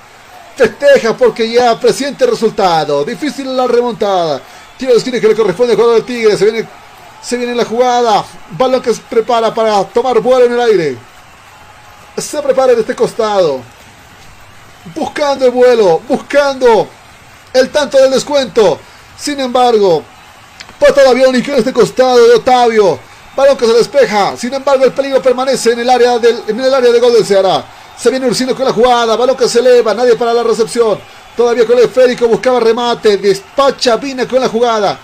Festeja porque ya presiente el resultado. Difícil la remontada. Tiro de esquina que le corresponde al cuadro del Tigre. Se viene se viene la jugada. Balón que se prepara para tomar vuelo en el aire. Se prepara en este costado. Buscando el vuelo. Buscando el tanto del descuento. Sin embargo, pata de avión y en este costado de Otavio. Balón que se despeja. Sin embargo, el peligro permanece en el área, del, en el área de gol del Ceará. Se viene Ursino con la jugada. Balón que se eleva. Nadie para la recepción. Todavía con el esférico. Buscaba remate. Despacha Vina con la jugada.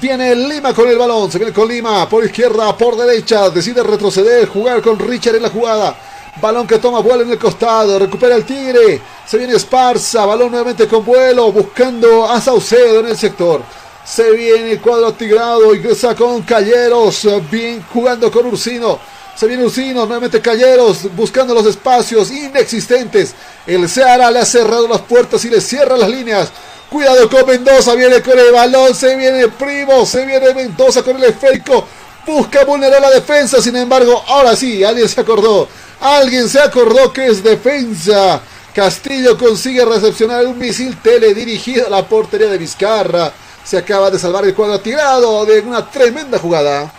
Viene Lima con el balón. Se viene con Lima por izquierda, por derecha. Decide retroceder, jugar con Richard en la jugada. Balón que toma vuelo en el costado. Recupera el Tigre. Se viene Esparza. Balón nuevamente con vuelo. Buscando a Saucedo en el sector. Se viene el cuadro tigrado. Ingresa con Calleros. Bien jugando con Ursino. Se viene Ursino. Nuevamente Calleros. Buscando los espacios inexistentes. El Seara le ha cerrado las puertas y le cierra las líneas. Cuidado con Mendoza, viene con el balón, se viene Primo, se viene Mendoza con el esférico. Busca vulnerar la defensa, sin embargo, ahora sí, alguien se acordó. Alguien se acordó que es defensa. Castillo consigue recepcionar un misil teledirigido a la portería de Vizcarra. Se acaba de salvar el cuadro tirado de una tremenda jugada.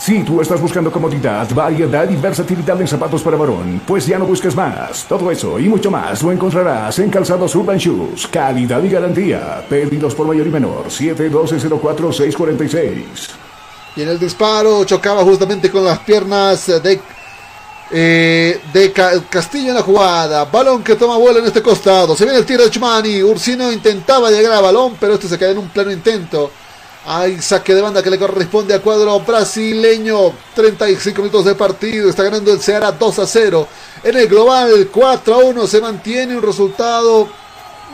Si tú estás buscando comodidad, variedad y versatilidad en zapatos para varón, pues ya no busques más. Todo eso y mucho más lo encontrarás en Calzados Urban Shoes. Calidad y garantía. Pedidos por mayor y menor. 712-04-646. Y en el disparo chocaba justamente con las piernas de, eh, de Castillo en la jugada. Balón que toma vuelo en este costado. Se viene el tiro de Chumani. Ursino intentaba llegar al balón, pero este se queda en un pleno intento. Hay saque de banda que le corresponde al cuadro brasileño. 35 minutos de partido. Está ganando el Ceará 2 a 0. En el global 4 a 1 se mantiene un resultado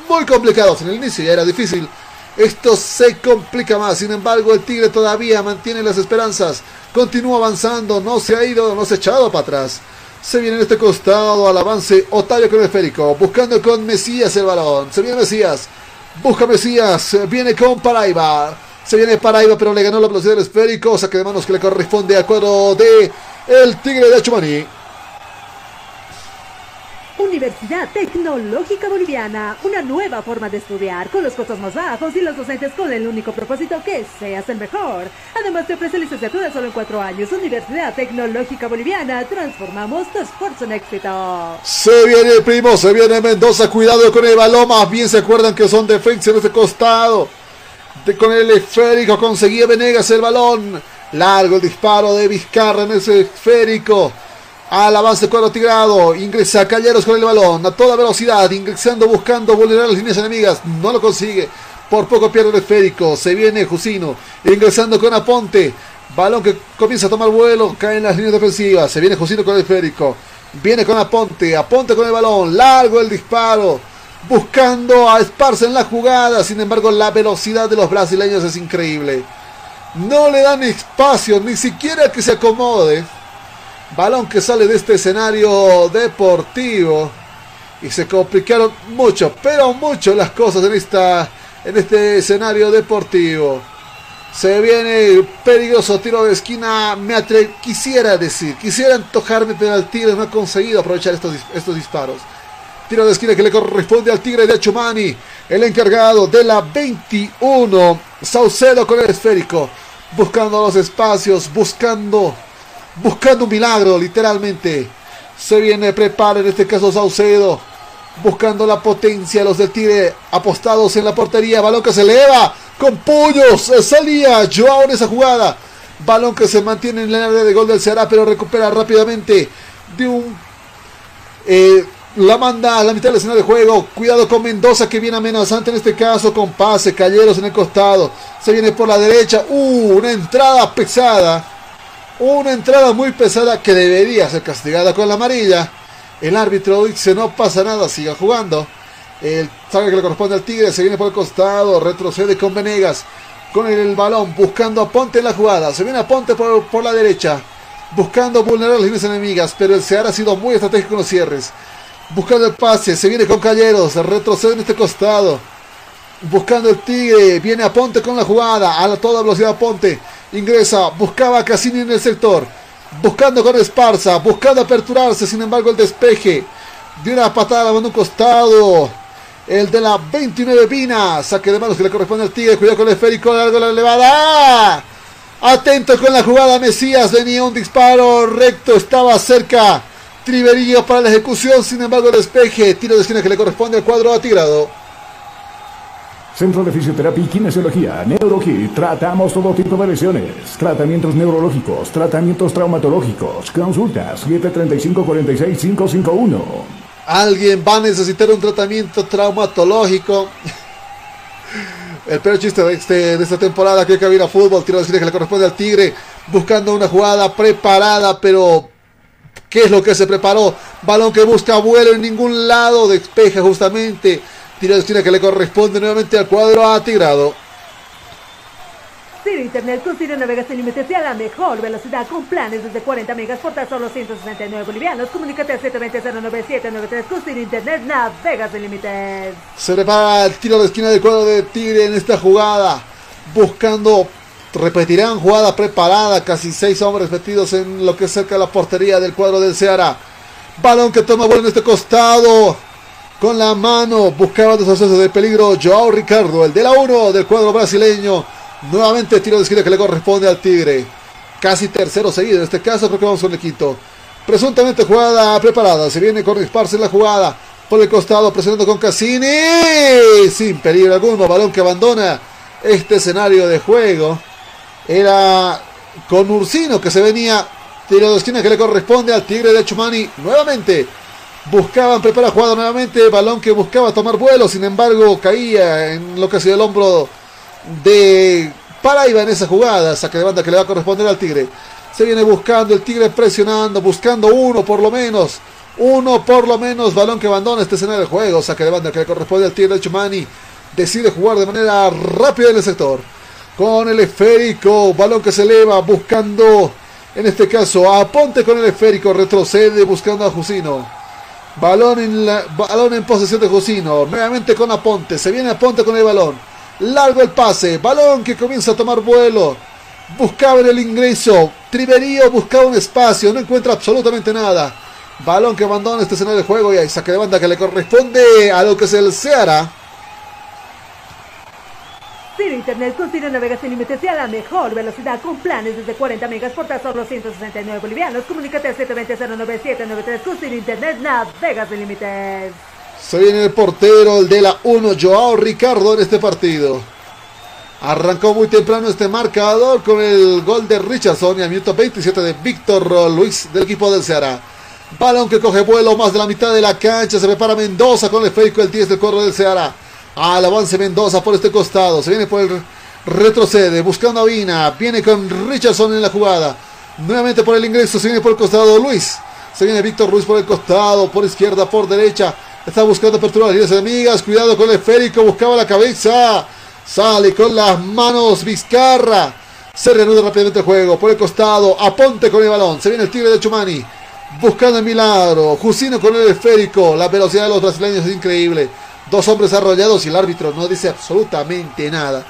muy complicado. En el inicio ya era difícil. Esto se complica más. Sin embargo, el Tigre todavía mantiene las esperanzas. Continúa avanzando. No se ha ido, no se ha echado para atrás. Se viene en este costado al avance Otavio con el esférico. Buscando con Mesías el balón. Se viene Mesías. Busca Mesías. Viene con Paraiba. Se viene Paraiba, pero le ganó la velocidad del esférico. Saque de manos que le corresponde a cuadro de el Tigre de Chumaní. Universidad Tecnológica Boliviana, una nueva forma de estudiar con los costos más bajos y los docentes con el único propósito que seas el mejor. Además te ofrece licenciatura solo en cuatro años. Universidad Tecnológica Boliviana, transformamos tu esfuerzo en éxito. Se viene primo, se viene Mendoza, cuidado con el balón, más bien se acuerdan que son defensa en este costado con el esférico conseguía Venegas el balón. Largo el disparo de Vizcarra en ese esférico. Al avance cuadro tirado. Ingresa Calleros con el balón. A toda velocidad. Ingresando buscando vulnerar las líneas enemigas. No lo consigue. Por poco pierde el esférico. Se viene Jusino. Ingresando con Aponte. Balón que comienza a tomar vuelo. Cae en las líneas defensivas. Se viene Jusino con el esférico. Viene con Aponte. Aponte con el balón. Largo el disparo. Buscando a Esparza en la jugada. Sin embargo, la velocidad de los brasileños es increíble. No le dan espacio. Ni siquiera que se acomode. Balón que sale de este escenario deportivo. Y se complicaron mucho, pero mucho las cosas en, esta, en este escenario deportivo. Se viene peligroso tiro de esquina. Me atre quisiera decir, quisiera antojarme, pero el Tigre no ha conseguido aprovechar estos, estos disparos. Tiro de esquina que le corresponde al Tigre de Chumani. El encargado de la 21. Saucedo con el esférico. Buscando los espacios. Buscando. Buscando un milagro, literalmente. Se viene, prepara en este caso Saucedo. Buscando la potencia. Los del Tigre apostados en la portería. Balón que se eleva. Con puños. Salía Joao en esa jugada. Balón que se mantiene en la área de gol del Ceará. Pero recupera rápidamente. De un. Eh, la manda a la mitad de la escena de juego. Cuidado con Mendoza que viene amenazante en este caso. Con pase. Calleros en el costado. Se viene por la derecha. Uh, una entrada pesada. Una entrada muy pesada que debería ser castigada con la amarilla. El árbitro dice no pasa nada, siga jugando. El sabe que le corresponde al Tigre, se viene por el costado, retrocede con Venegas. Con el, balón, buscando a Ponte en la jugada. Se viene a Ponte por, por la derecha. Buscando vulnerar las líneas enemigas. Pero el Seara ha sido muy estratégico en los cierres. Buscando el pase, se viene con Calleros. Retrocede en este costado. Buscando el Tigre. Viene a Ponte con la jugada. A la toda velocidad Ponte. Ingresa. Buscaba a Cassini en el sector. Buscando con Esparza. Buscando aperturarse. Sin embargo, el despeje. De una patada en un costado. El de la 29 Pina. Saque de manos que le corresponde al Tigre. Cuidado con el esférico. Largo la elevada. Atento con la jugada. Mesías. Venía un disparo recto. Estaba cerca. Triverillo para la ejecución. Sin embargo, despeje. Tiro de esquina que le corresponde al cuadro atigrado. Centro de Fisioterapia y Kinesiología, NeuroKit. Tratamos todo tipo de lesiones. Tratamientos neurológicos, tratamientos traumatológicos. Consultas 735-46551. Alguien va a necesitar un tratamiento traumatológico. El peor chiste de, este, de esta temporada que cabina fútbol, tiro de esquina que le corresponde al Tigre, buscando una jugada preparada, pero ¿qué es lo que se preparó? Balón que busca vuelo en ningún lado, despeja justamente. Tiro de esquina que le corresponde nuevamente al cuadro atigrado. Ciro Internet con Ciro navegas sin límites y a la mejor velocidad con planes desde 40 megas por tan solo 169 bolivianos. Comunícate al 720-09793 con Ciro Internet navegas sin límites. Se prepara el tiro de esquina del cuadro de Tigre en esta jugada. Buscando, repetirán jugada preparada. Casi seis hombres metidos en lo que es cerca de la portería del cuadro del Ceará. Balón que toma vuelo en este costado. Con la mano buscaba deshacerse de peligro Joao Ricardo, el de la 1 del cuadro brasileño. Nuevamente tiro de esquina que le corresponde al Tigre. Casi tercero seguido. En este caso creo que vamos con el quinto. Presuntamente jugada preparada. Se viene con disparse en la jugada. Por el costado presionando con Cassini. Sin peligro alguno. Balón que abandona este escenario de juego. Era con Ursino que se venía. Tiro de esquina que le corresponde al Tigre de Chumani. Nuevamente. Buscaban preparar jugada nuevamente. Balón que buscaba tomar vuelo. Sin embargo, caía en lo que ha sido el hombro de Paraiba en esa jugada. Saque de banda que le va a corresponder al Tigre. Se viene buscando el Tigre presionando. Buscando uno por lo menos. Uno por lo menos. Balón que abandona este escenario de juego. Saque de banda que le corresponde al Tigre Chumani. Decide jugar de manera rápida en el sector. Con el esférico. Balón que se eleva. Buscando. En este caso a Ponte con el esférico. Retrocede buscando a Jusino. Balón en, la, balón en posesión de Jusino. Nuevamente con Aponte. Se viene Aponte con el balón. Largo el pase. Balón que comienza a tomar vuelo. Buscaba en el ingreso. Triverío buscaba un espacio. No encuentra absolutamente nada. Balón que abandona este escenario de juego. Y hay saque de banda que le corresponde a lo que es el Seara. Ciro Internet con navegas sin límites y a la mejor velocidad con planes desde 40 megas por tan solo 169 bolivianos. Comunícate al 720-09793 con Internet navegas sin límites. Se viene el portero, el de la 1, Joao Ricardo en este partido. Arrancó muy temprano este marcador con el gol de Richardson y al minuto 27 de Víctor Luis del equipo del Ceará. Balón que coge vuelo más de la mitad de la cancha. Se prepara Mendoza con el esférico el 10 del cuadro del Ceará. Al avance Mendoza por este costado. Se viene por el retrocede. Buscando a Vina. Viene con Richardson en la jugada. Nuevamente por el ingreso. Se viene por el costado Luis. Se viene Víctor Ruiz por el costado. Por izquierda, por derecha. Está buscando apertura de las enemigas. Cuidado con el esférico. Buscaba la cabeza. Sale con las manos Vizcarra. Se reanuda rápidamente el juego. Por el costado. Aponte con el balón. Se viene el tigre de Chumani. Buscando el milagro. Jusino con el esférico. La velocidad de los brasileños es increíble. Dos hombres arrollados y el árbitro no dice absolutamente nada.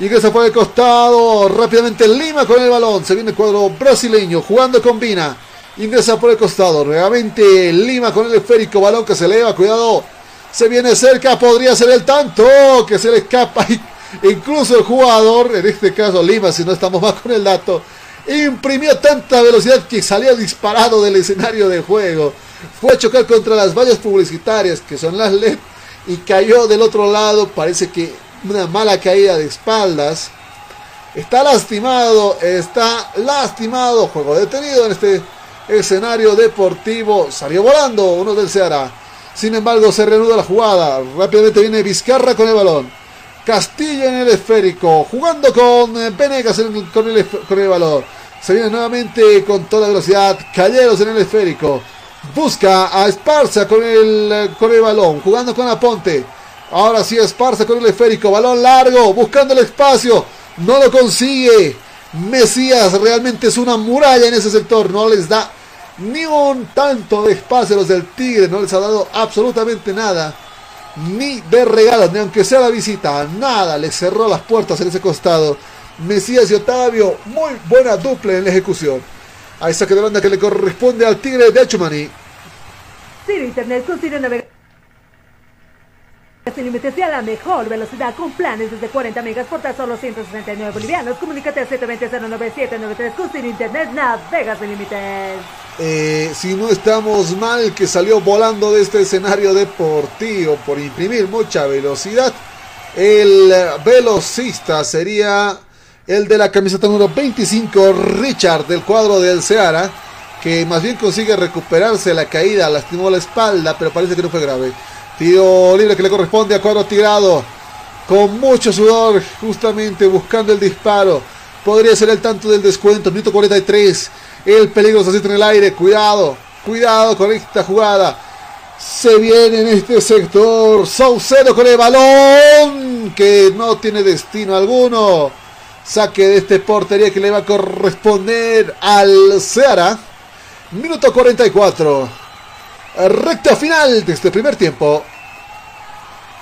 Ingresa por el costado. Rápidamente Lima con el balón. Se viene el cuadro brasileño. Jugando con Vina. Ingresa por el costado. Nuevamente Lima con el esférico. Balón que se eleva. Cuidado. Se viene cerca. Podría ser el tanto. Que se le escapa. [LAUGHS] Incluso el jugador. En este caso Lima. Si no estamos más con el dato. Imprimió tanta velocidad que salió disparado del escenario de juego. Fue a chocar contra las vallas publicitarias. Que son las LED. Y cayó del otro lado. Parece que una mala caída de espaldas. Está lastimado, está lastimado. Juego detenido en este escenario deportivo. Salió volando uno del Ceará. Sin embargo, se reanuda la jugada. Rápidamente viene Vizcarra con el balón. Castillo en el esférico. Jugando con eh, Venegas con, el, con el balón. Se viene nuevamente con toda velocidad. Calleros en el esférico. Busca a Esparza con el, con el balón. Jugando con Aponte. Ahora sí Esparza con el esférico. Balón largo. Buscando el espacio. No lo consigue. Mesías realmente es una muralla en ese sector. No les da ni un tanto de espacio a los del Tigre. No les ha dado absolutamente nada. Ni de regalos, ni aunque sea la visita. Nada. Les cerró las puertas en ese costado. Mesías y Otavio. Muy buena dupla en la ejecución. Ahí saque de banda que le corresponde al Tigre de Achumani. Ciro Internet con Ciro Navegación. Sin límites y a la mejor velocidad con planes desde 40 megas por tan solo 169 bolivianos. Comunícate al 720-09793 con Ciro Internet. Navega sin límites. Eh, si no estamos mal, que salió volando de este escenario deportivo por imprimir mucha velocidad. El velocista sería el de la camiseta número 25, Richard, del cuadro del Ceará, que más bien consigue recuperarse la caída, lastimó la espalda, pero parece que no fue grave. Tiro libre que le corresponde a cuadro tirado, con mucho sudor, justamente buscando el disparo. Podría ser el tanto del descuento, minuto 43. El peligro se siente en el aire, cuidado, cuidado con esta jugada. Se viene en este sector. Saucedo con el balón. Que no tiene destino alguno. Saque de este portería que le va a corresponder al Ceará. Minuto 44. Recta final de este primer tiempo.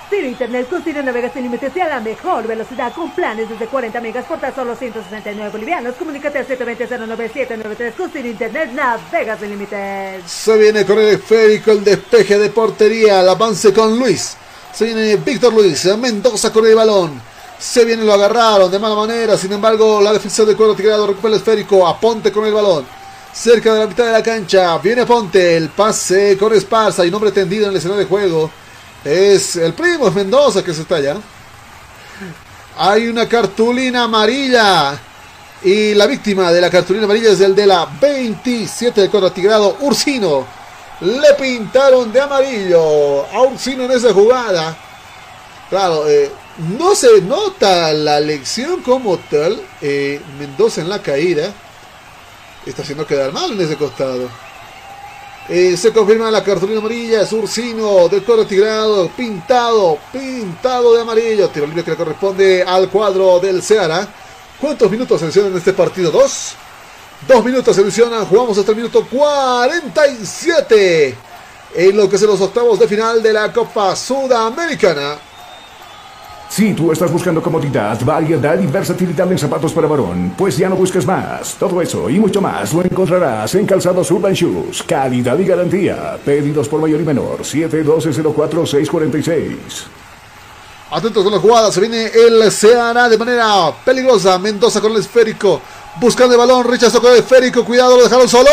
Ciro Internet con Ciro Navegas sin límites y a la mejor velocidad con planes desde 40 megas por tan solo 169 bolivianos. Comunícate al 720-09793 con Ciro Internet Navega sin límites. Se viene con el esférico, el despeje de portería, el avance con Luis. Se viene Víctor Luis, Mendoza con el balón. Se viene, lo agarraron de mala manera. Sin embargo, la defensa de cuero tirado recupera el esférico. Aponte con el balón. Cerca de la mitad de la cancha. Viene Ponte. El pase con Esparza. Y nombre tendido en el escenario de juego. Es el primo es Mendoza que se está allá. Hay una cartulina amarilla. Y la víctima de la cartulina amarilla es el de la 27 de cuadro tigrado, Ursino. Le pintaron de amarillo a Ursino en esa jugada. Claro, eh, no se nota la lección como tal. Eh, Mendoza en la caída. Está haciendo quedar mal en ese costado. Eh, se confirma la cartulina amarilla. Es Ursino del cuadro tigrado. Pintado, pintado de amarillo. Tiro libre que le corresponde al cuadro del Ceará. ¿Cuántos minutos se mencionan en este partido? ¿Dos? Dos minutos se mencionan. Jugamos hasta el minuto 47. En lo que son los octavos de final de la Copa Sudamericana. Si tú estás buscando comodidad, variedad y versatilidad en zapatos para varón, pues ya no busques más. Todo eso y mucho más lo encontrarás en Calzados Urban Shoes. Calidad y garantía. Pedidos por mayor y menor. 712-04-646. Atentos con la jugada, se viene el Ceará de manera peligrosa. Mendoza con el esférico, buscando el balón, rechazó con el esférico, cuidado, lo dejaron solo.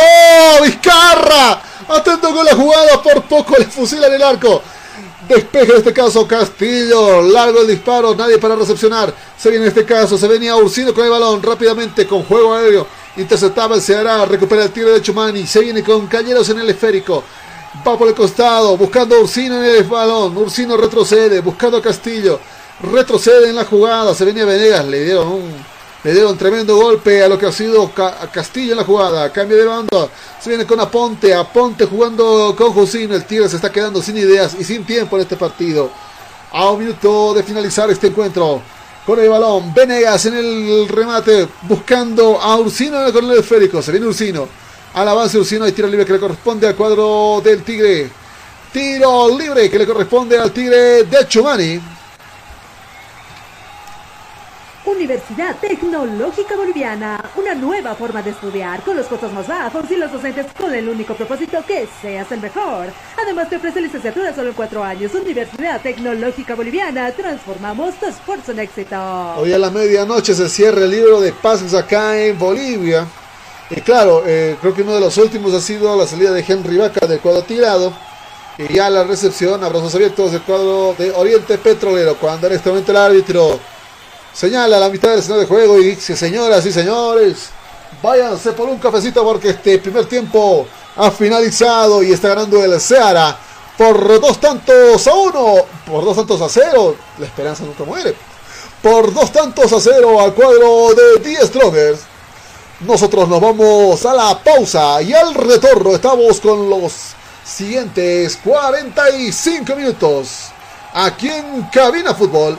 ¡Vizcarra! Atento con la jugada, por poco le fusilan el arco. Despeje en este caso Castillo, largo el disparo, nadie para recepcionar. Se viene en este caso, se venía Ursino con el balón rápidamente con juego aéreo. Interceptaba el Ceará, recupera el tiro de Chumani, se viene con Cañeros en el esférico. Va por el costado, buscando a Ursino en el balón. Ursino retrocede, buscando a Castillo. Retrocede en la jugada. Se venía Venegas, le dieron un le dieron tremendo golpe a lo que ha sido Castillo en la jugada. Cambio de banda. Se viene con Aponte. Aponte jugando con Jusino. El Tigre se está quedando sin ideas y sin tiempo en este partido. A un minuto de finalizar este encuentro. Con el balón. Venegas en el remate. Buscando a Ursino en el corner esférico. Se viene Ursino. Al avance Ursino. Hay tiro libre que le corresponde al cuadro del Tigre. Tiro libre que le corresponde al Tigre de Chumani. Universidad Tecnológica Boliviana, una nueva forma de estudiar con los costos más bajos y los docentes con el único propósito que seas el mejor. Además te ofrece licenciatura solo en cuatro años. Universidad Tecnológica Boliviana, transformamos tu esfuerzo en éxito. Hoy a la medianoche se cierra el libro de pases acá en Bolivia. Y claro, eh, creo que uno de los últimos ha sido la salida de Henry Vaca del cuadro tirado. Y ya la recepción, abrazos abiertos del cuadro de Oriente Petrolero. Cuando en este momento el árbitro señala la mitad del escenario de juego y dice, señoras y señores, váyanse por un cafecito porque este primer tiempo ha finalizado y está ganando el Seara por dos tantos a uno, por dos tantos a cero, la esperanza nunca muere, por dos tantos a cero al cuadro de The Strongers. Nosotros nos vamos a la pausa y al retorno estamos con los siguientes 45 minutos aquí en Cabina Fútbol.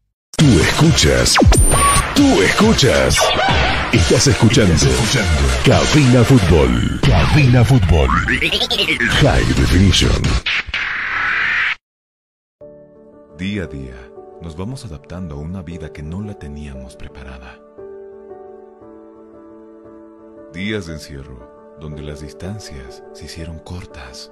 Tú escuchas. Tú escuchas. Estás escuchando. Cabina Fútbol. Cabina Fútbol. High Definition. Día a día, nos vamos adaptando a una vida que no la teníamos preparada. Días de encierro, donde las distancias se hicieron cortas.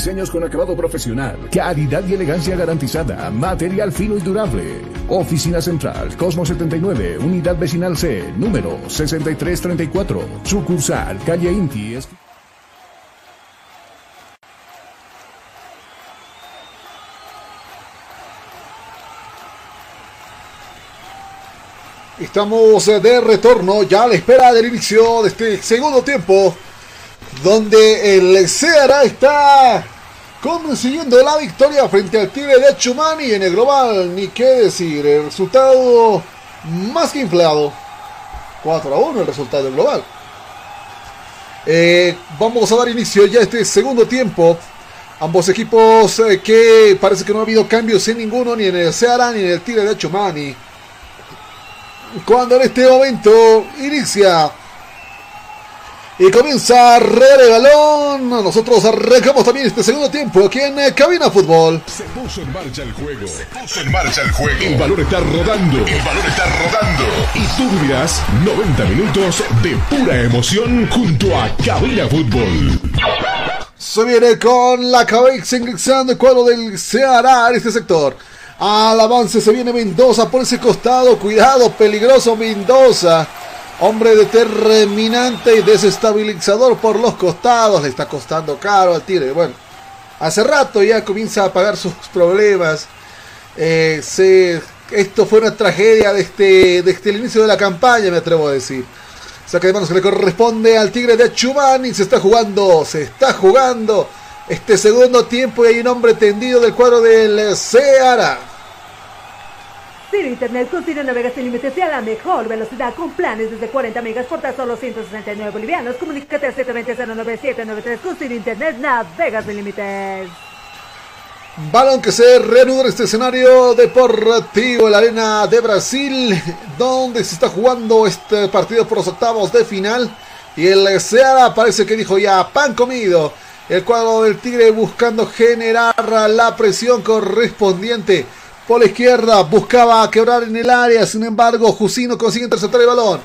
diseños con acabado profesional, calidad y elegancia garantizada, material fino y durable. Oficina Central, Cosmo 79, Unidad Vecinal C, número 6334, sucursal, calle Inti. Estamos de retorno ya a la espera del inicio de este segundo tiempo, donde el Ceará está consiguiendo la victoria frente al Tigre de Chumani en el global, ni qué decir, el resultado más que inflado, 4 a 1 el resultado del global. Eh, vamos a dar inicio ya a este segundo tiempo. Ambos equipos eh, que parece que no ha habido cambios en ninguno, ni en el Ceará ni en el Tigre de Chumani cuando en este momento inicia y comienza a el balón. Nosotros arrancamos también este segundo tiempo aquí en eh, Cabina Fútbol. Se puso en marcha el juego. Se puso en marcha el juego. El balón está rodando. El balón está rodando. Y tú vivirás 90 minutos de pura emoción junto a Cabina Fútbol. Se viene con la cabeza ingresando el cuadro del Ceará en este sector. Al avance se viene Mendoza por ese costado. Cuidado, peligroso Mendoza. Hombre determinante y desestabilizador por los costados. Le está costando caro al Tigre. Bueno, hace rato ya comienza a pagar sus problemas. Eh, esto fue una tragedia desde, desde el inicio de la campaña, me atrevo a decir. Saca de manos que le corresponde al Tigre de Chumani. Se está jugando, se está jugando este segundo tiempo y hay un hombre tendido del cuadro del Ceará. Ciro Internet con Ciro Navega sin límites y a la mejor velocidad con planes desde 40 megas por tan solo 169 bolivianos. Comunícate al 720-09793 con Ciro Internet Navega sin límites. Balón que se reanuda en este escenario deportivo en la arena de Brasil, donde se está jugando este partido por los octavos de final. Y el Ceará parece que dijo ya pan comido. El cuadro del Tigre buscando generar la presión correspondiente. Por la izquierda buscaba quebrar en el área, sin embargo Jusino consigue interceptar el balón.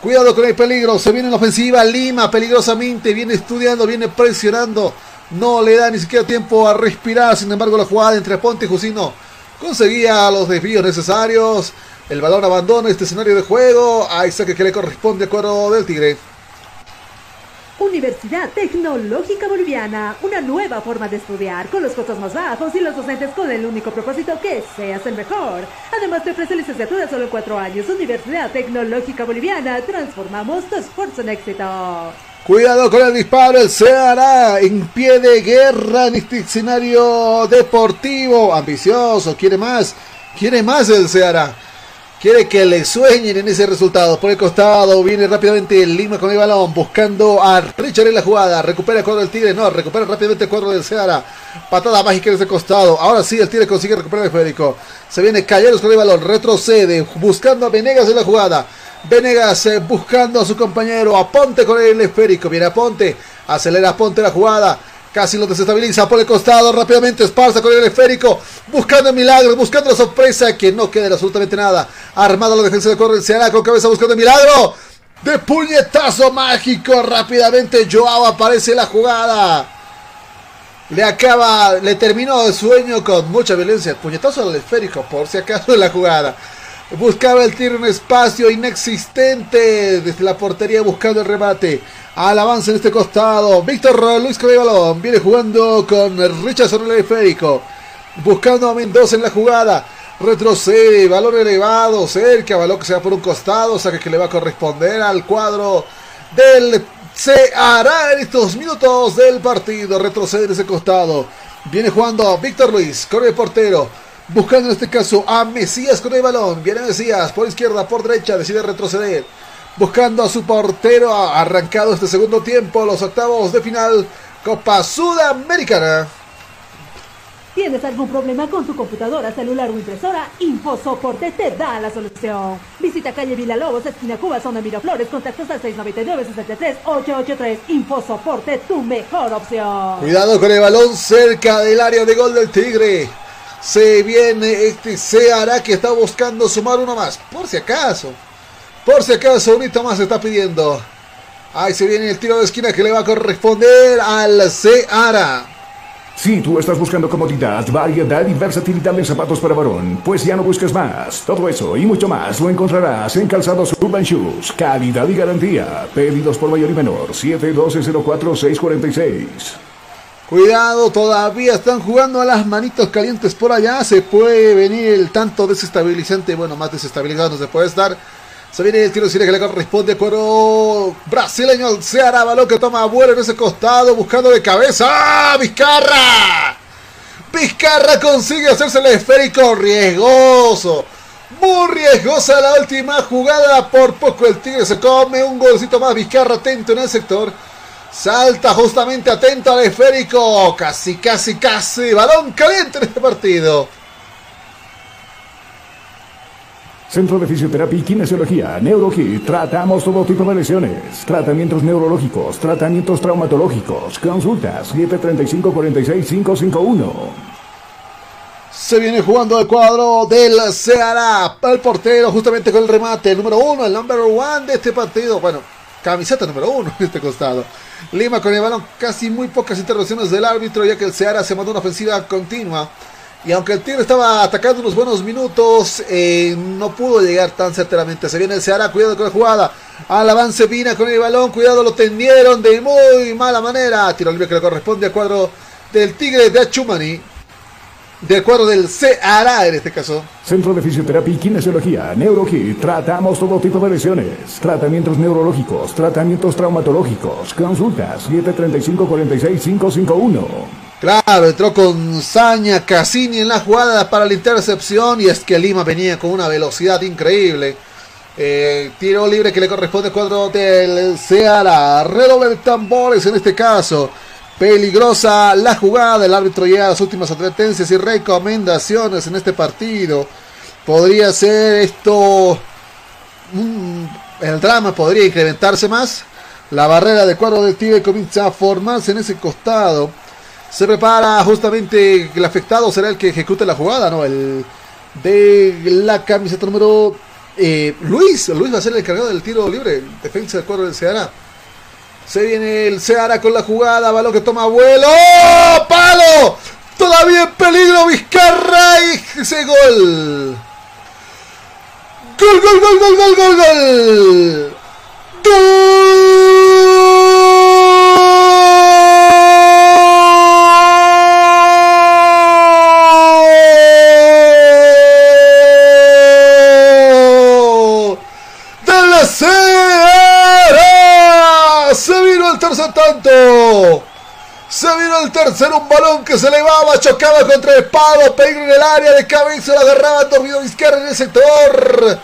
Cuidado con el peligro, se viene en la ofensiva Lima peligrosamente, viene estudiando, viene presionando. No le da ni siquiera tiempo a respirar, sin embargo la jugada entre Ponte y Jusino conseguía los desvíos necesarios. El balón abandona este escenario de juego. Hay saque que le corresponde al cuadro del Tigre. Universidad Tecnológica Boliviana, una nueva forma de estudiar con los costos más bajos y los docentes con el único propósito que seas el mejor. Además te ofrece licenciatura solo en cuatro años. Universidad Tecnológica Boliviana, transformamos tu esfuerzo en éxito. Cuidado con el disparo, el Ceará en pie de guerra en este escenario deportivo. Ambicioso, quiere más, quiere más el Ceará. Quiere que le sueñen en ese resultado. Por el costado viene rápidamente Lima con el balón, buscando a Richard en la jugada. Recupera el cuadro del Tigre, no, recupera rápidamente el cuadro del Ceará. Patada mágica en ese costado. Ahora sí, el Tigre consigue recuperar el esférico. Se viene Calleros con el balón, retrocede, buscando a Venegas en la jugada. Venegas eh, buscando a su compañero. Aponte con el esférico. Viene Aponte. Acelera Aponte la jugada. Casi lo desestabiliza por el costado. Rápidamente Esparza con el esférico. Buscando milagro. Buscando la sorpresa. Que no quede absolutamente nada. Armada la defensa de Corre. Ceará con cabeza buscando el milagro. De puñetazo mágico. Rápidamente Joao aparece en la jugada. Le acaba, le terminó el sueño con mucha violencia. Puñetazo al esférico, por si acaso en la jugada. Buscaba el tiro en espacio inexistente desde la portería buscando el remate. Al avance en este costado. Víctor Luis con el balón. Viene jugando con Richard sobre el esférico. Buscando a Mendoza en la jugada. Retrocede. Balón elevado. Cerca. Balón que se va por un costado. Saque que le va a corresponder al cuadro del se hará en estos minutos del partido. Retrocede en ese costado. Viene jugando Víctor Luis con el portero. Buscando en este caso a Mesías con el balón. Viene Mesías por izquierda, por derecha. Decide retroceder. Buscando a su portero. Ha arrancado este segundo tiempo. Los octavos de final. Copa Sudamericana. ¿Tienes algún problema con tu computadora, celular o impresora? InfoSoporte te da la solución. Visita calle Villalobos, esquina Cuba, zona Miraflores, contactos al 699-63-883. InfoSoporte, tu mejor opción. Cuidado con el balón cerca del área de gol del Tigre. Se viene este Seara que está buscando sumar uno más. Por si acaso. Por si acaso, un más se está pidiendo. Ahí se viene el tiro de esquina que le va a corresponder al Seara. Si tú estás buscando comodidad, variedad y versatilidad en zapatos para varón, pues ya no busques más. Todo eso y mucho más lo encontrarás en Calzados Urban Shoes. Calidad y garantía. Pedidos por mayor y menor. 712-04-646. Cuidado, todavía están jugando a las manitos calientes por allá. Se puede venir el tanto desestabilizante. Bueno, más desestabilizado no se puede estar. Se viene el tiro que le corresponde cuero brasileño. Se hará balón que toma vuelo en ese costado buscando de cabeza. ¡Ah! ¡Vizcarra! Vizcarra consigue hacerse el esférico riesgoso. Muy riesgosa la última jugada. Por poco el Tigre se come un golcito más. Vizcarra atento en el sector. Salta justamente atento al esférico. Casi, casi, casi. Balón caliente en este partido. Centro de Fisioterapia y Kinesiología, NeuroKit. Tratamos todo tipo de lesiones. Tratamientos neurológicos, tratamientos traumatológicos. Consultas 735-46551. Se viene jugando el cuadro del Ceará. El portero justamente con el remate número uno, el number one de este partido. Bueno, camiseta número uno en este costado. Lima con el balón, casi muy pocas intervenciones del árbitro, ya que el Ceará se mandó una ofensiva continua. Y aunque el Tigre estaba atacando unos buenos minutos, eh, no pudo llegar tan certeramente. Se viene el Ceará, cuidado con la jugada. Al avance Vina con el balón, cuidado, lo tendieron de muy mala manera. Tiro libre que le corresponde al cuadro del Tigre de Achumani. Del cuadro del Ceará en este caso. Centro de Fisioterapia y Kinesiología, NeuroKit. Tratamos todo tipo de lesiones. Tratamientos neurológicos, tratamientos traumatológicos. Consultas 735-46551. Claro, entró con Saña Cassini en la jugada para la intercepción y es que Lima venía con una velocidad increíble. Eh, tiro libre que le corresponde al cuadro del Ceará. Redoble de tambores en este caso. Peligrosa la jugada. El árbitro llega a las últimas advertencias y recomendaciones en este partido. Podría ser esto. el drama podría incrementarse más. La barrera de cuadro del Tigre comienza a formarse en ese costado. Se prepara justamente el afectado será el que ejecute la jugada, ¿no? El de la camiseta número eh, Luis. Luis va a ser el encargado del tiro libre. Defensa del cuadro del Ceará. Se viene el Ceará con la jugada. Balón que toma vuelo. ¡Oh! ¡Palo! Todavía en peligro Vizcarra y ese gol. Gol, gol, gol, gol, gol, gol, gol vino el tercer Se vino el tercero, un balón que se elevaba, chocaba contra el palo, peligro en el área de cabeza, lo agarraba dormido izquierdo en el sector.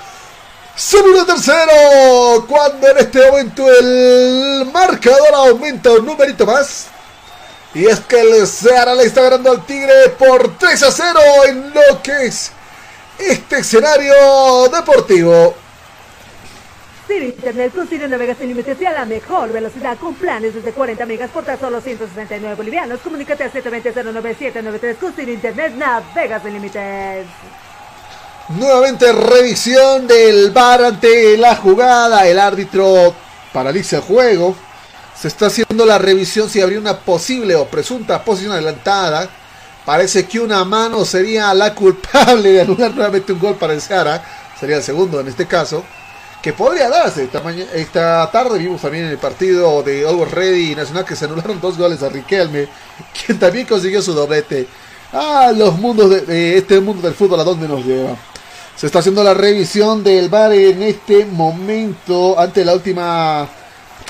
Se vino el tercero, cuando en este momento el marcador aumenta un numerito más. Y es que el Seara le está ganando al Tigre por 3 a 0 en lo que es este escenario deportivo. Ciro Internet con Ciro Navegas sin límites y a la mejor velocidad con planes desde 40 megas por tan solo 169 bolivianos. Comunícate al 720-09793 con Internet Navegas sin límites. Nuevamente revisión del bar ante la jugada. El árbitro paraliza el juego. Se está haciendo la revisión si habría una posible o presunta posición adelantada. Parece que una mano sería la culpable de anular [LAUGHS] nuevamente un gol para el Sara. Sería el segundo en este caso. Que podría darse. Esta, tarde vimos también en el partido de Always Ready y Nacional que se anularon dos goles a Riquelme. [LAUGHS] Quien también consiguió su doblete. Ah, los mundos de, de este mundo del fútbol a dónde nos lleva. Se está haciendo la revisión del VAR en este momento ante la última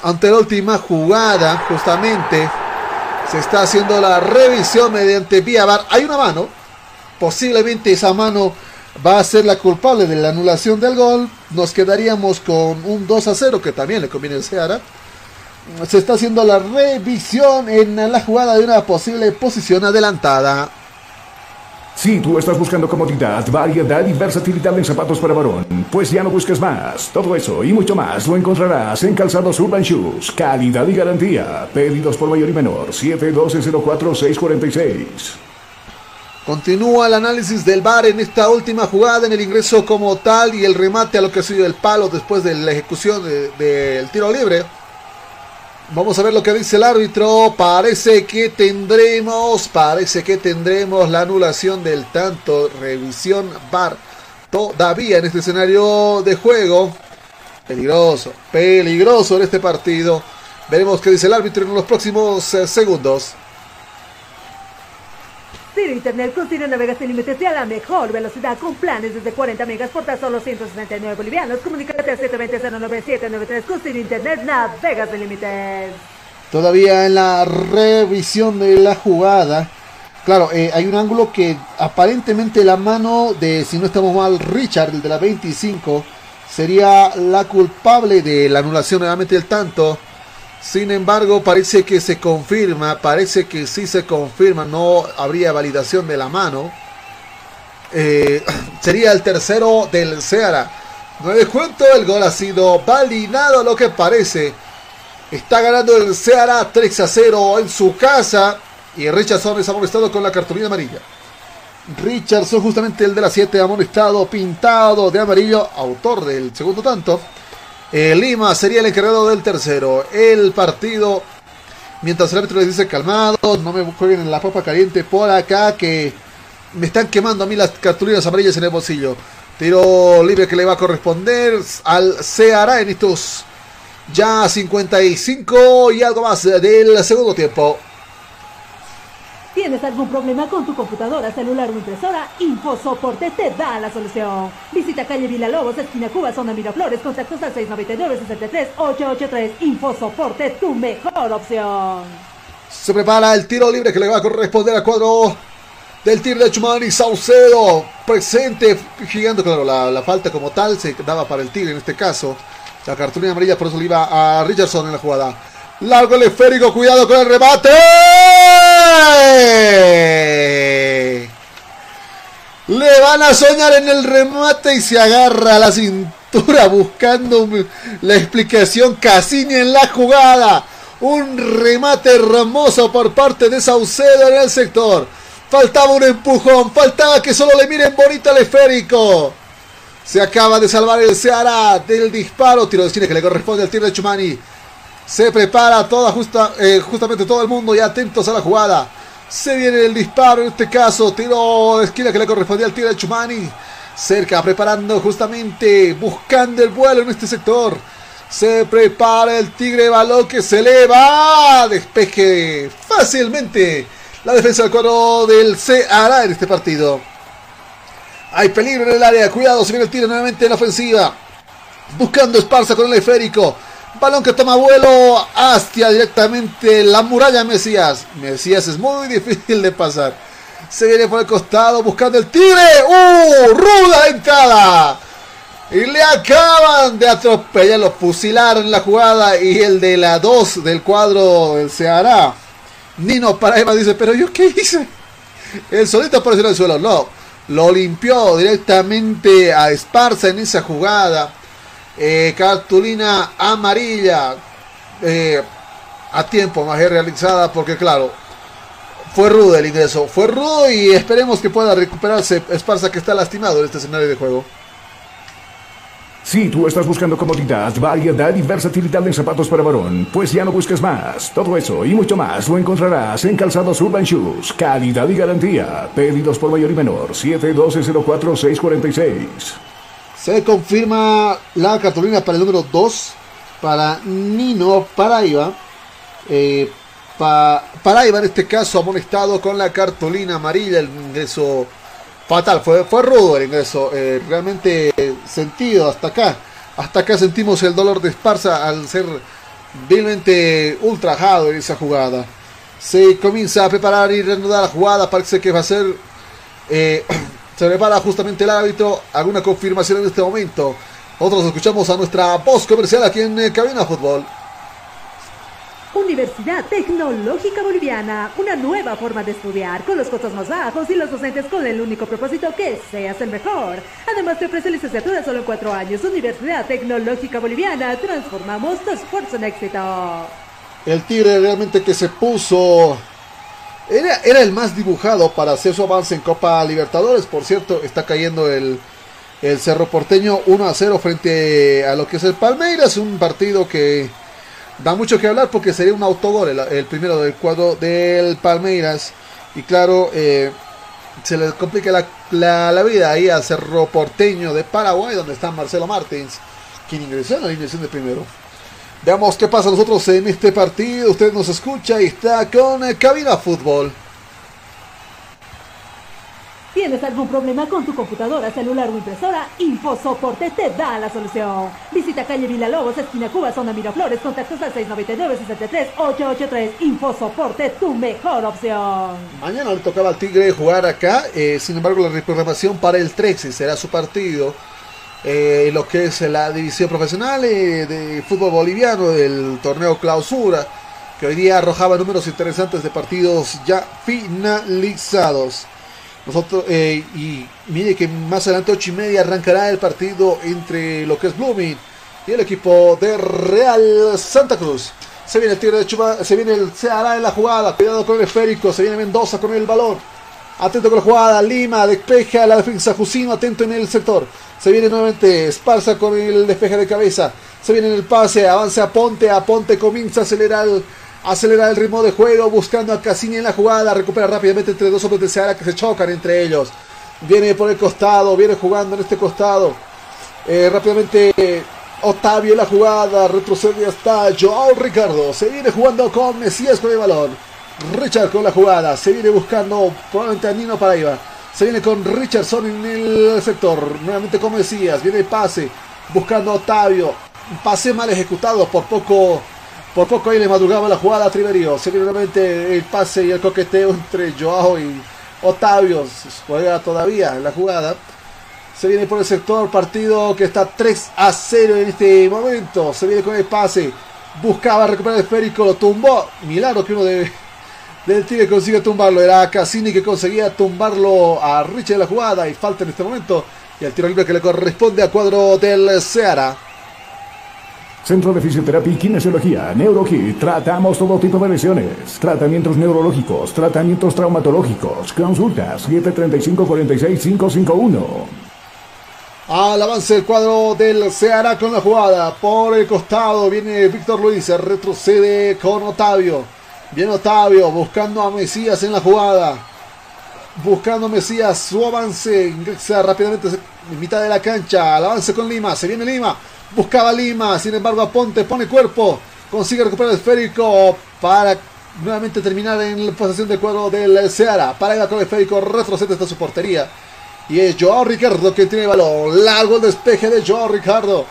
ante la última jugada justamente se está haciendo la revisión mediante vía VAR. Hay una mano, posiblemente esa mano va a ser la culpable de la anulación del gol. Nos quedaríamos con un 2 a 0 que también le conviene al Seara. Se está haciendo la revisión en la jugada de una posible posición adelantada. Si tú estás buscando comodidad, variedad y versatilidad en zapatos para varón, pues ya no busques más. Todo eso y mucho más lo encontrarás en Calzados Urban Shoes. Calidad y garantía. Pedidos por mayor y menor. 712-04-646. Continúa el análisis del VAR en esta última jugada, en el ingreso como tal y el remate a lo que ha sido el palo después de la ejecución de- del tiro libre. Vamos a ver lo que dice el árbitro. Parece que tendremos, parece que tendremos la anulación del tanto. Revisión VAR todavía en este escenario de juego. Peligroso, peligroso en este partido. Veremos qué dice el árbitro en los próximos eh, segundos. Ciro Internet con Ciro navegas sin límites y a la mejor velocidad con planes desde 40 megas por tan solo 169 bolivianos. Comunícate al 720-09793 con Ciro Internet navegas sin límites. Todavía en la revisión de la jugada. Claro, eh, hay un ángulo que aparentemente la mano de, si no estamos mal, Richard, el de la 25, sería la culpable de la anulación nuevamente del tanto. Sin embargo, parece que se confirma, parece que sí se confirma, no habría validación de la mano. Eh, [CLEARS THROAT] sería el tercero del Ceará. No descuento, el gol ha sido validado, lo que parece. Está ganando el Ceará 3 a 0 en su casa. Y Richardson es amonestado con la cartulina amarilla. Richardson, justamente el de la 7, amonestado, pintado de amarillo, autor del segundo tanto. Eh, Lima sería el encargado del tercero. El partido, mientras el árbitro les dice calmados, no me jueguen en la papa caliente por acá, que me están quemando a mí las cartulinas amarillas en el bolsillo. Tiro libre que le va a corresponder al Ceará en estos ya 55 y algo más del segundo tiempo. ¿Tienes algún problema con tu computadora, celular o impresora? InfoSoporte te da la solución. Visita calle Villalobos, esquina Cuba, zona Miraflores, contactos al 699-63-883. InfoSoporte, tu mejor opción. Se prepara el tiro libre que le va a corresponder al cuadro del tiro de Chumani Saucedo. Presente, girando, claro, la, falta como tal se daba para el tigre en este caso. La cartulina amarilla, por eso iba a Richardson en la jugada. Largo el esférico, cuidado con el remate. Le van a soñar en el remate y se agarra a la cintura buscando la explicación Cassini en la jugada. Un remate hermoso por parte de Saucedo en el sector. Faltaba un empujón, faltaba que solo le miren bonito al esférico. Se acaba de salvar el Ceará del disparo. Tiro de esquina que le corresponde al tiro de Chumani. Se prepara toda justa, eh, justamente todo el mundo y atentos a la jugada. Se viene el disparo en este caso. Tiro de esquina que le correspondía al tiro de Chumani. Cerca, preparando justamente, buscando el vuelo en este sector. Se prepara el Tigre balón que se eleva. Despeje fácilmente la defensa del cuadro del Ceará en este partido. Hay peligro en el área. Cuidado, se viene el tiro nuevamente en la ofensiva. Buscando Esparza con el esférico. Balón que toma vuelo hacia directamente la muralla Mesías. Mesías es muy difícil de pasar. Se viene por el costado buscando el tigre. ¡Uh! ¡Ruda entrada! Y le acaban de atropellar, lo fusilaron en la jugada. Y el de la 2 del cuadro del Ceará. Nino Paraima dice, pero yo qué hice? El solito apareció en el suelo. No, lo limpió directamente a Esparza en esa jugada. Eh, cartulina amarilla eh, a tiempo más realizada porque claro fue rudo el ingreso fue rudo y esperemos que pueda recuperarse Esparza que está lastimado en este escenario de juego Si tú estás buscando comodidad, variedad y versatilidad en zapatos para varón, pues ya no busques más. Todo eso y mucho más lo encontrarás en Calzados Urban Shoes. Calidad y garantía. Pedidos por mayor y menor. 712-04-646. Se confirma la cartulina para el número 2 para Nino Paraiba. Eh, pa, Paraiba en este caso amonestado con la cartulina amarilla el ingreso fatal. Fue, fue rudo el ingreso eh, realmente sentido hasta acá. Hasta acá sentimos el dolor de Esparza al ser vilmente ultrajado en esa jugada. Se comienza a preparar y reanudar la jugada. Parece que va a ser eh, [CLEARS THROAT] se prepara justamente el árbitro alguna confirmación en este momento nosotros escuchamos a nuestra voz comercial aquí en eh, Cabina Fútbol Universidad Tecnológica Boliviana, una nueva forma de estudiar con los costos más bajos y los docentes con el único propósito que seas el mejor. Además te ofrece licenciatura solo en cuatro años. Universidad Tecnológica Boliviana, transformamos tu esfuerzo en éxito. El Tigre realmente que se puso... Era, era el más dibujado para hacer su avance en Copa Libertadores. Por cierto, está cayendo el, el Cerro Porteño 1 a 0 frente a lo que es el Palmeiras. Un partido que da mucho que hablar porque sería un autogol el, primero del cuadro del Palmeiras. Y claro, eh, se le complica la, la, vida ahí al Cerro Porteño de Paraguay, donde está Marcelo Martins, quien ingresó en la alineación de primero. Veamos qué pasa nosotros en este partido. Usted nos escucha y está con eh, Cabina Fútbol. ¿Tienes algún problema con tu computadora, celular o impresora? InfoSoporte te da la solución. Visita calle Lobos, esquina Cuba, zona Miraflores, contactos al 699-63-883. InfoSoporte, tu mejor opción. Mañana le tocaba al Tigre jugar acá, eh, sin embargo la reprogramación para el 13 será su partido. Eh, lo que es la división profesional eh, de fútbol boliviano del torneo clausura, que hoy día arrojaba números interesantes de partidos ya finalizados. Nosotros, eh, y mire que más adelante, 8 y media, arrancará el partido entre lo que es Blooming y el equipo de Real Santa Cruz. Se viene el tiro de Chuba, se viene el Ceará en la jugada, cuidado con el esférico, se viene Mendoza con el balón. Atento con la jugada, Lima despeja la defensa, Jusino atento en el sector. Se viene nuevamente Esparza con el despeje de cabeza. Se viene en el pase, avanza a Ponte, a Ponte comienza a acelerar el, acelera el ritmo de juego, buscando a Cassini en la jugada, recupera rápidamente entre dos hombres de Seara que se chocan entre ellos. Viene por el costado, viene jugando en este costado. Eh, rápidamente Otavio en la jugada, retrocede hasta Joao Ricardo. Se viene jugando con Mesías con el balón. Richard con la jugada, se viene buscando probablemente a Nino Paraiba. Se viene con Richardson en el sector, nuevamente con Mesías, viene el pase, buscando a Otavio. Pase mal ejecutado, por poco por poco ahí le madrugaba la jugada a Triverio. Se viene nuevamente el pase y el coqueteo entre Joao y Otavio. Juega todavía en la jugada. Se viene por el sector, partido que está 3 a 0 en este momento. Se viene con el pase. Buscaba recuperar el esférico, lo tumbó. Milagro que uno de, del Tigre consigue tumbarlo. Era Cassini que conseguía tumbarlo a Richard en la jugada. Y falta en este momento. Y el tiro libre que le corresponde a cuadro del Seara. Centro de Fisioterapia y Kinesiología, NeuroKit. Tratamos todo tipo de lesiones. Tratamientos neurológicos, tratamientos traumatológicos. Consultas 735-46551. Al avance el cuadro del Ceará con la jugada. Por el costado viene Víctor Luis. Se retrocede con Otavio. Viene Otavio buscando a Mesías en la jugada. Buscando a Mesías su avance. Ingresa rápidamente en mitad de la cancha. Al avance con Lima. Se viene Lima. Buscaba Lima, sin embargo Aponte pone cuerpo, consigue recuperar el esférico para nuevamente terminar en la posesión del cuadro del Seara. Para ir con el esférico, retrocede hasta su portería. Y es Joao Ricardo que tiene el balón. Largo el despeje de Joao Ricardo.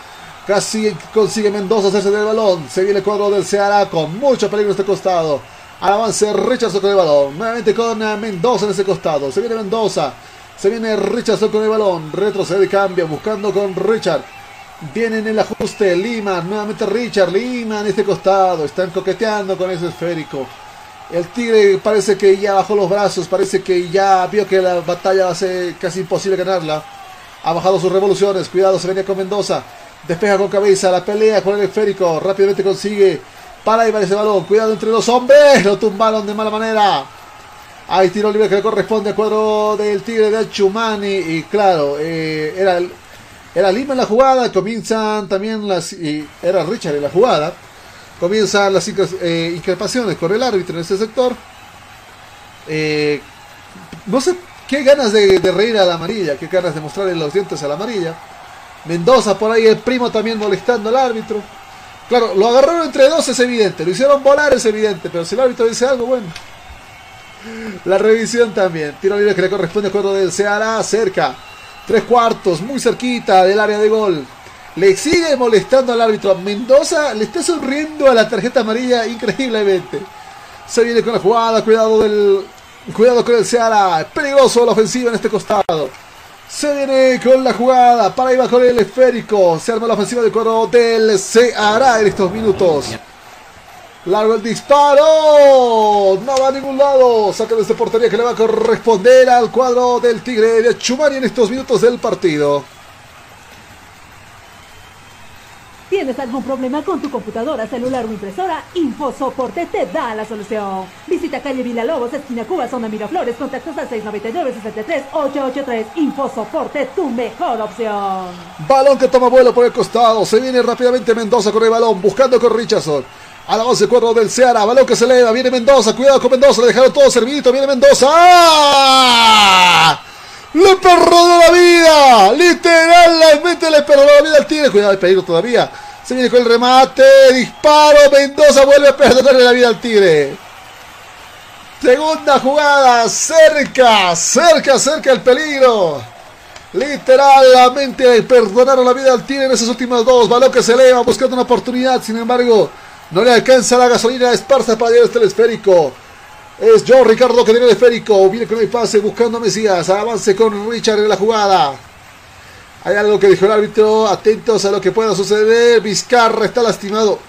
Casi consigue Mendoza hacerse del balón. Se viene el cuadro del Seara con mucho peligro este costado. Al avance Richardson con el balón. Nuevamente con Mendoza en ese costado. Se viene Mendoza. Se viene Richardson con el balón. Retrocede y cambia buscando con Richard. Viene en el ajuste Lima, nuevamente Richard Lima en este costado. Están coqueteando con ese esférico. El Tigre parece que ya bajó los brazos, parece que ya vio que la batalla va a ser casi imposible ganarla. Ha bajado sus revoluciones, cuidado, se venía con Mendoza. Despeja con cabeza, la pelea con el esférico. Rápidamente consigue para llevar ese balón. Cuidado entre dos hombres, lo tumbaron de mala manera. Hay tiro libre que le corresponde al cuadro del Tigre de Chumani. Y claro, eh, era era Lima en la jugada, comienzan también las... era Richard en la jugada. Comienzan las eh, increpaciones con el árbitro en ese sector. Eh, no sé qué ganas de, reír a la amarilla, qué ganas de mostrarle los dientes a la amarilla. Mendoza por ahí, el primo también molestando al árbitro. Claro, lo agarraron entre dos es evidente, lo hicieron volar es evidente, pero si el árbitro dice algo, bueno. La revisión también. Tiro libre que le corresponde al cuadro del Ceará, cerca. Tres cuartos, muy cerquita del área de gol. Le sigue molestando al árbitro. Mendoza le está sonriendo a la tarjeta amarilla increíblemente. Se viene con la jugada, cuidado del. Cuidado con el Seara. Peligroso la ofensiva en este costado. Se viene con la jugada. Para ir con el esférico. Se arma la ofensiva del coro del Seara en estos minutos. Largo el disparo. No va a ningún lado. Saca desde portería que le va a corresponder al cuadro del Tigre de Chumani en estos minutos del partido. ¿Tienes algún problema con tu computadora, celular o impresora? InfoSoporte te da la solución. Visita calle Villalobos, esquina Cuba, zona Miraflores, contactos al 699-63-883. InfoSoporte, tu mejor opción. Balón que toma vuelo por el costado. Se viene rápidamente Mendoza con el balón, buscando con Richardson. A la base cuadro del Ceará, balón que se eleva, viene Mendoza, cuidado con Mendoza, le dejaron todo servidito, viene Mendoza. ¡Ah! Le perdonó la vida, literalmente le perdonó la vida al Tigre, cuidado de peligro todavía. Se viene con el remate, disparo, Mendoza vuelve a perdonarle la vida al Tigre. Segunda jugada, cerca, cerca, cerca el peligro. Literalmente perdonaron la vida al Tigre en esas últimas dos. Balón que se eleva buscando una oportunidad, sin embargo, no le alcanza la gasolina Esparza para llegar hasta el esférico. Es Joe Ricardo que tiene el esférico. Viene con el pase buscando a Mesías. Avance con Richard en la jugada. Hay algo que dijo el árbitro. Atentos a lo que pueda suceder. Vizcarra está lastimado.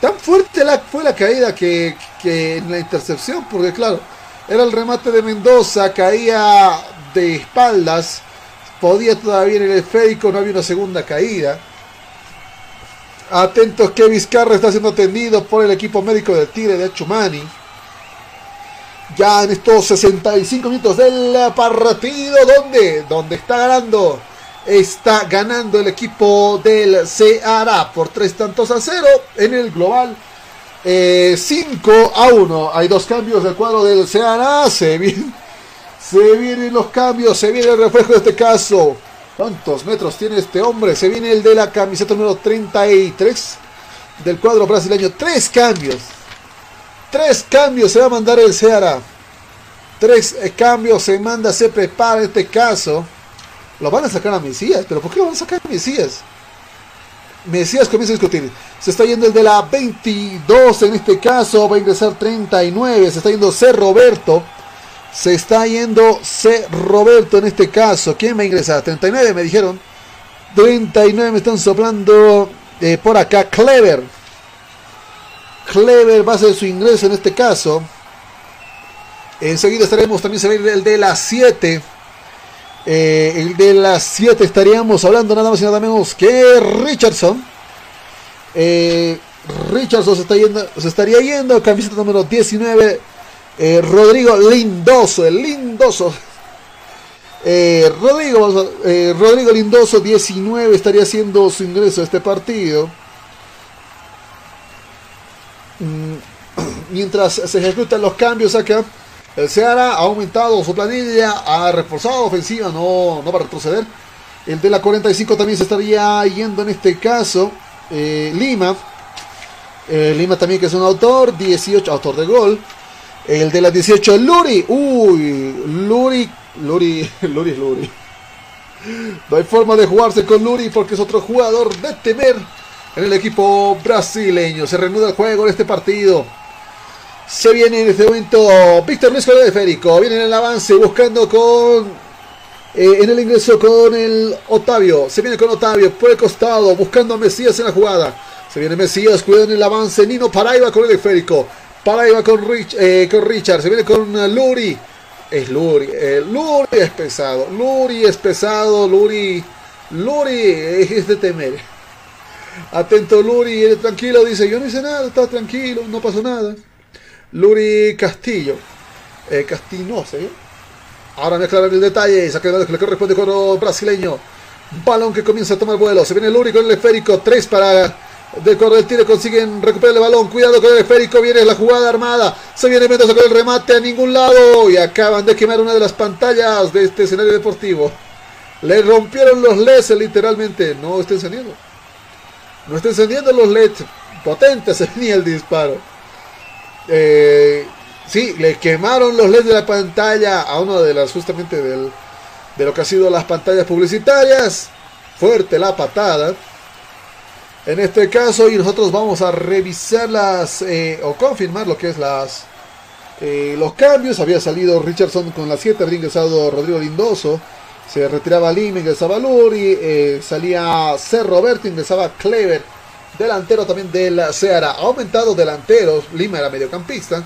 Tan fuerte fue la caída que, que en la intercepción. Porque claro, era el remate de Mendoza. Caía de espaldas. Podía todavía en el esférico. No había una segunda caída. Atentos que Vizcarra está siendo atendido por el equipo médico del Tigre de Achumani. Ya en estos 65 minutos del partido, donde, donde está ganando, está ganando el equipo del Ceará por tres tantos a cero en el global. 5 eh, a 1. Hay dos cambios del cuadro del Ceará. Se vienen, se vienen los cambios, se viene el reflejo de este caso. ¿Cuántos metros tiene este hombre? Se viene el de la camiseta número 33 del cuadro brasileño. Tres cambios. Tres cambios se va a mandar el Ceará. Tres eh, cambios se manda, se prepara en este caso. Lo van a sacar a Mesías. ¿Pero por qué lo van a sacar a Mesías? Mesías comienza a discutir. Se está yendo el de la 22 en este caso. Va a ingresar 39. Se está yendo C. Roberto. Se está yendo C. Roberto en este caso. ¿Quién va a ingresar? 39 me dijeron. 39 me están soplando eh, por acá. Clever. Clever va a hacer su ingreso en este caso. Enseguida estaremos también se va a ir el de las 7. Eh, el de las 7 estaríamos hablando nada más y nada menos que Richardson. Eh, Richardson se, está yendo, se estaría yendo. Camiseta número 19. Eh, Rodrigo Lindoso, el Lindoso. Rodrigo, Rodrigo Lindoso 19 estaría haciendo su ingreso a este partido. Mm, [CLEARS THROAT] mientras se ejecutan los cambios acá, el Ceará ha aumentado su planilla, ha reforzado ofensiva, no, no va a retroceder. El de la 45 también se estaría yendo en este caso. Lima. Lima también que es un autor, 18, autor de gol. El de las 18, Luri. Uy, Luri, Luri, [LAUGHS] Luri Luri. No hay forma de jugarse con Luri porque es otro jugador de temer en el equipo brasileño. Se reanuda el juego en este partido. Se viene en este momento Víctor Luis con el. Viene en el avance buscando con. Eh, en el ingreso con el Otavio. Se viene con Otavio por el costado buscando a Mesías en la jugada. Se viene Mesías, cuidado en el avance. Nino Paraiba con el esférico. Paraiba con, Rich, eh, con Richard. Se viene con Luri. Es Luri. Eh, Luri es pesado. Luri es pesado. Luri. Luri es de temer. Atento Luri, tranquilo, dice, yo no hice nada, está tranquilo, no pasó nada. Luri Castillo. Eh, Castillo, no sé. Ahora me aclaran el detalle. Saca que le corresponde con brasileño. Balón que comienza a tomar vuelo. Se viene Luri con el esférico. Tres para de correr el tiro consiguen recuperar el balón. Cuidado con el esférico. Viene la jugada armada. Se viene Mendoza con el remate a ningún lado. Y acaban de quemar una de las pantallas de este escenario deportivo. Le rompieron los LEDs literalmente. No está encendiendo. No está encendiendo los LEDs. Potente se venía el disparo. Eh, sí, le quemaron los LEDs de la pantalla a una de las justamente del, de lo que ha sido las pantallas publicitarias. Fuerte la patada. En este caso, y nosotros vamos a revisarlas eh, o confirmar lo que es las eh, los cambios. Había salido Richardson con las 7, había ingresado Rodrigo Lindoso. Se retiraba Lima, ingresaba Luri, eh, salía C. Roberto, ingresaba Clever delantero también del Ceará. Ha aumentado delanteros, Lima era mediocampista.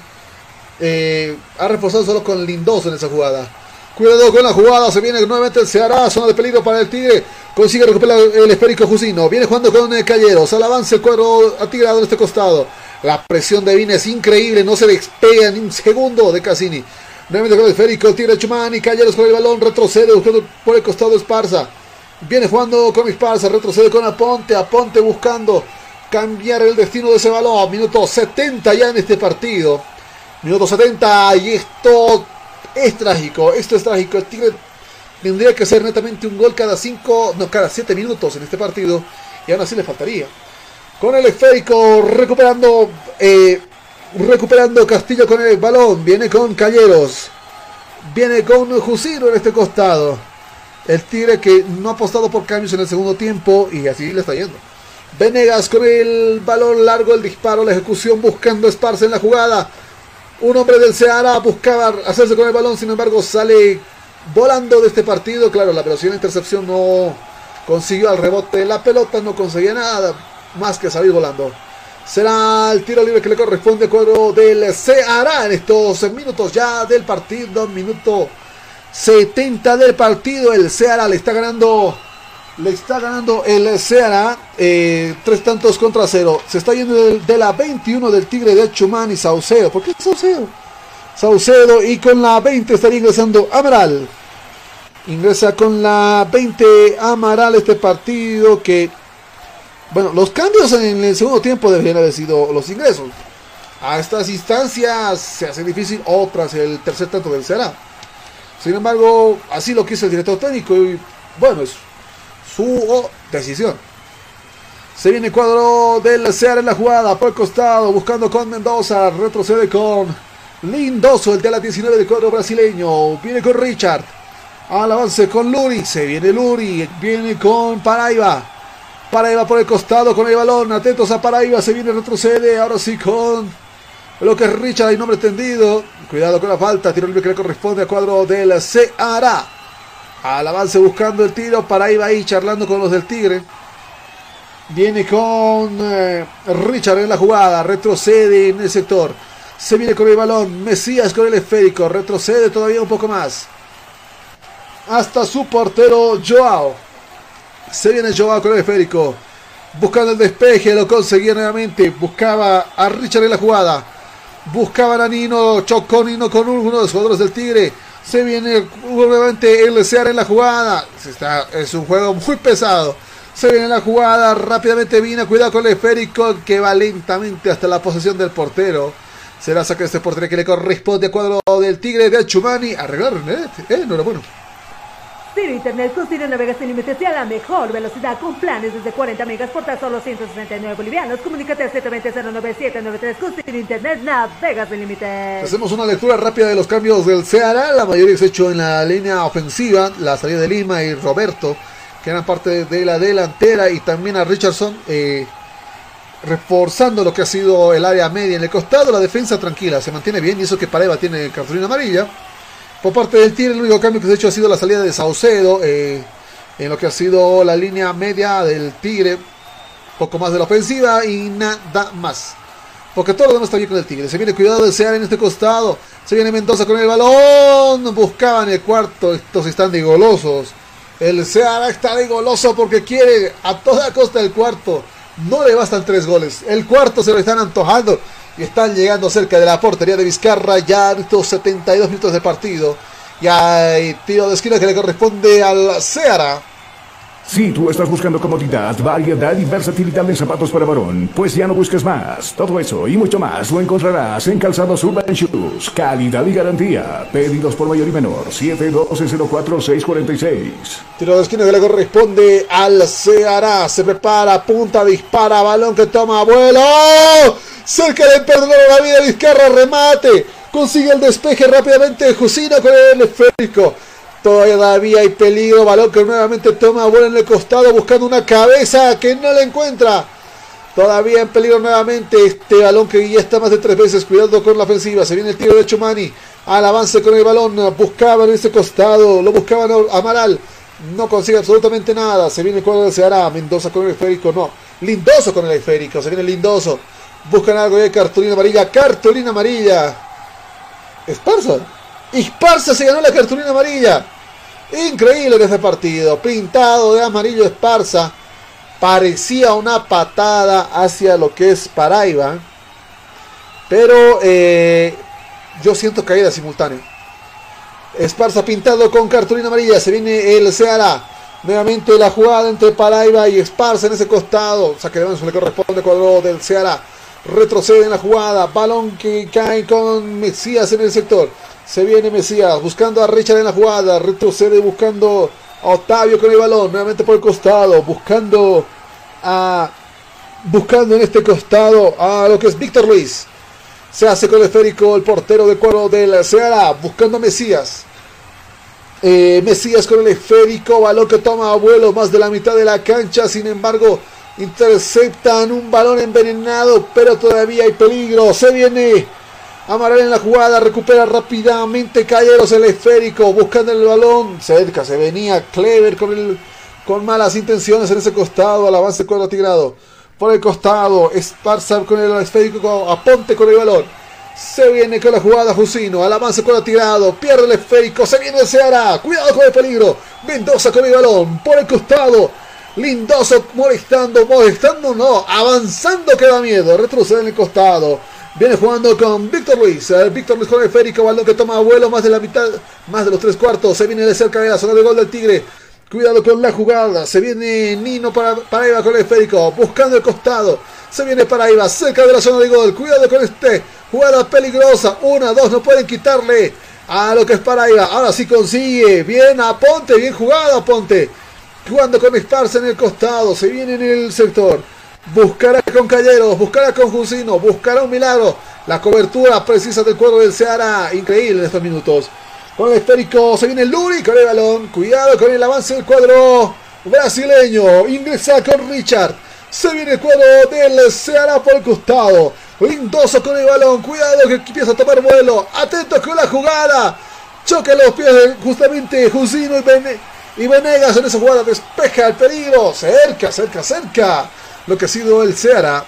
Eh, ha reforzado solo con Lindoso en esa jugada. Cuidado con la jugada, se viene nuevamente el Ceará, zona de peligro para el Tigre. Consigue recuperar el esférico Jusino. Viene jugando con el Calleros. Al avance el cuadro tirado en este costado. La presión de Vine es increíble, no se despega ni un segundo de Cassini. Nuevamente con el esférico, Tigre Chumani, Calleros con el balón, retrocede buscando por el costado Esparza. Viene jugando con Esparza, retrocede con Aponte, Aponte buscando cambiar el destino de ese balón. Minuto 70 ya en este partido. Minuto 70 y esto es trágico, esto es trágico. El Tigre tendría que ser netamente un gol cada 5, no, cada 7 minutos en este partido. Y aún así le faltaría. Con el esférico recuperando, eh, recuperando Castillo con el balón. Viene con Calleros. Viene con Jusino en este costado. El Tigre que no ha apostado por cambios en el segundo tiempo y así le está yendo. Venegas con el balón largo, el disparo, la ejecución, buscando Esparce en la jugada. Un hombre del Ceará buscaba hacerse con el balón, sin embargo sale volando de este partido. Claro, la velocidad de intercepción no consiguió al rebote la pelota, no conseguía nada más que salir volando. Será el tiro libre que le corresponde al cuadro del Ceará en estos minutos ya del partido. Minuto 70 del partido. El Ceará le está ganando le está ganando el Ceará eh, tres tantos contra cero. Se está yendo de, de, la 21 del Tigre de Chumán y Saucedo. ¿Por qué Saucedo? Saucedo y con la 20 estaría ingresando Amaral. Ingresa con la 20 Amaral este partido que... Bueno, los cambios en el segundo tiempo deberían haber sido los ingresos. A estas instancias se hace difícil otras el tercer tanto del Ceará. Sin embargo, así lo quiso el director técnico y bueno, es su decisión. Se viene el cuadro del Ceará en la jugada por el costado, buscando con Mendoza, retrocede con Lindoso, el de la 19 del cuadro brasileño. Viene con Richard, al avance con Luri, se viene Luri, viene con Paraiba. Paraiba por el costado con el balón, atentos a Paraiba, se viene, retrocede, ahora sí con lo que es Richard, hay nombre tendido. Cuidado con la falta, tiro libre que le corresponde al cuadro del Ceará. Al avance buscando el tiro. Para ahí va ahí charlando con los del Tigre. Viene con eh, Richard en la jugada. Retrocede en el sector. Se viene con el balón. Mesías con el esférico. Retrocede todavía un poco más. Hasta su portero Joao. Se viene Joao con el esférico. Buscando el despeje. Lo conseguía nuevamente. Buscaba a Richard en la jugada. Buscaba a Nino. Chocó Nino con uno de los jugadores del Tigre. Se viene nuevamente el Ceará en la jugada. Está, es un juego muy pesado. Se viene la jugada. Rápidamente viene. Cuidado con el esférico. Que va lentamente hasta la posesión del portero. Será saque este portero que le corresponde a cuadro del Tigre de Chumani. Arreglaron, ¿eh? eh no era bueno. Ciro Internet con Ciro navegas sin límites y a la mejor velocidad con planes desde 40 megas por tan solo 169 bolivianos. Comunícate al 720-09793 con Ciro Internet navegas sin límites. Hacemos una lectura rápida de los cambios del Ceará. La mayoría es hecho en la línea ofensiva. La salida de Lima y Roberto, que eran parte de la delantera. Y también a Richardson, eh, reforzando lo que ha sido el área media en el costado. La defensa tranquila, se mantiene bien. Y eso que Pareva tiene cartulina amarilla. Por parte del Tigre, el único cambio que se ha hecho ha sido la salida de Saucedo eh, en lo que ha sido la línea media del Tigre. Poco más de la ofensiva y nada más. Porque todo lo demás está bien con el Tigre. Se viene cuidado del Ceará en este costado. Se viene Mendoza con el balón. Buscaban el cuarto. Estos están de golosos. El Ceará está de goloso porque quiere a toda costa el cuarto. No le bastan tres goles. El cuarto se lo están antojando y están llegando cerca de la portería de Vizcarra ya estos 72 minutos de partido. Y hay tiro de esquina que le corresponde al Ceará. Si tú estás buscando comodidad, variedad y versatilidad en zapatos para varón, pues ya no busques más. Todo eso y mucho más lo encontrarás en Calzados Urban Shoes. Calidad y garantía. Pedidos por mayor y menor. 712-04-646. Tiro de esquina que le corresponde al Ceará. Se prepara, punta, dispara, balón que toma vuelo. Cerca de perder la vida Vizcarra, remate. Consigue el despeje rápidamente Jusina con el esférico. Todavía hay peligro. Balón que nuevamente toma vuelo en el costado buscando una cabeza que no le encuentra. Todavía en peligro nuevamente este balón que ya está más de tres veces. Cuidado con la ofensiva. Se viene el tiro de Chumani. Al avance con el balón. Buscaban ese costado. Lo buscaban Amaral. No consigue absolutamente nada. Se viene el cuadro de Ceará. Mendoza con el esférico. No. Lindoso con el esférico. Se viene Lindoso. Buscan algo de cartulina amarilla. Cartulina amarilla. Esparza. Esparza se ganó la cartulina amarilla. Increíble en este partido. Pintado de amarillo Esparza. Parecía una patada hacia lo que es Paraiba. Pero eh, yo siento caída simultánea. Esparza pintado con cartulina amarilla. Se viene el Seara. Nuevamente la jugada entre Paraiba y Esparza en ese costado. Saque de balón le corresponde cuadro del Seara. Retrocede en la jugada. Balón que cae con Mesías en el sector. Se viene Mesías buscando a Richard en la jugada. Retrocede buscando a Octavio con el balón. Nuevamente por el costado. Buscando a. Buscando en este costado a lo que es Víctor Luis. Se hace con el esférico el portero de cuadro del Seara. Buscando a Mesías. Eh, Mesías con el esférico, balón que toma vuelo más de la mitad de la cancha, sin embargo interceptan un balón envenenado, pero todavía hay peligro, se viene Amaral en la jugada, recupera rápidamente Calleros el esférico, buscando el balón, cerca se venía Clever con, el, con malas intenciones en ese costado, al avance cuadro tigrado, por el costado, Esparza con el esférico, aponte con el balón, se viene con la jugada Jusino. Al avance el tirado. Pierde el esférico. Se viene el Seara. Cuidado con el peligro. Mendoza con el balón. Por el costado. Lindoso molestando. Molestando no. Avanzando que da miedo. Retrocede en el costado. Viene jugando con Víctor Luis. Víctor Luis con el esférico. Balón que toma vuelo más de la mitad. Más de los tres cuartos. Se viene de cerca de la zona de gol del Tigre. Cuidado con la jugada. Se viene Nino para, para Iba con el esférico. Buscando el costado. Se viene para Iba. Cerca de la zona de gol. Cuidado con este. Jugada peligrosa. Una, dos. No pueden quitarle a lo que es Paraiba. Ahora sí consigue. Bien a Ponte. Bien jugado Ponte. Jugando con Esparza en el costado. Se viene en el sector. Buscará con Calleros. Buscará con Jusino. Buscará un milagro. La cobertura precisa del cuadro del Seara. Increíble en estos minutos. Con el esférico se viene Luri con el balón. Cuidado con el avance del cuadro brasileño. Ingresa con Richard. Se viene el cuadro del Seara por el costado. Lindoso con el balón. Cuidado que empieza a tomar vuelo. Atentos con la jugada. Choque los pies justamente Jusino y, Bene y Venegas en esa jugada. Despeja el peligro. Cerca, cerca, cerca. Lo que ha sido el Seara.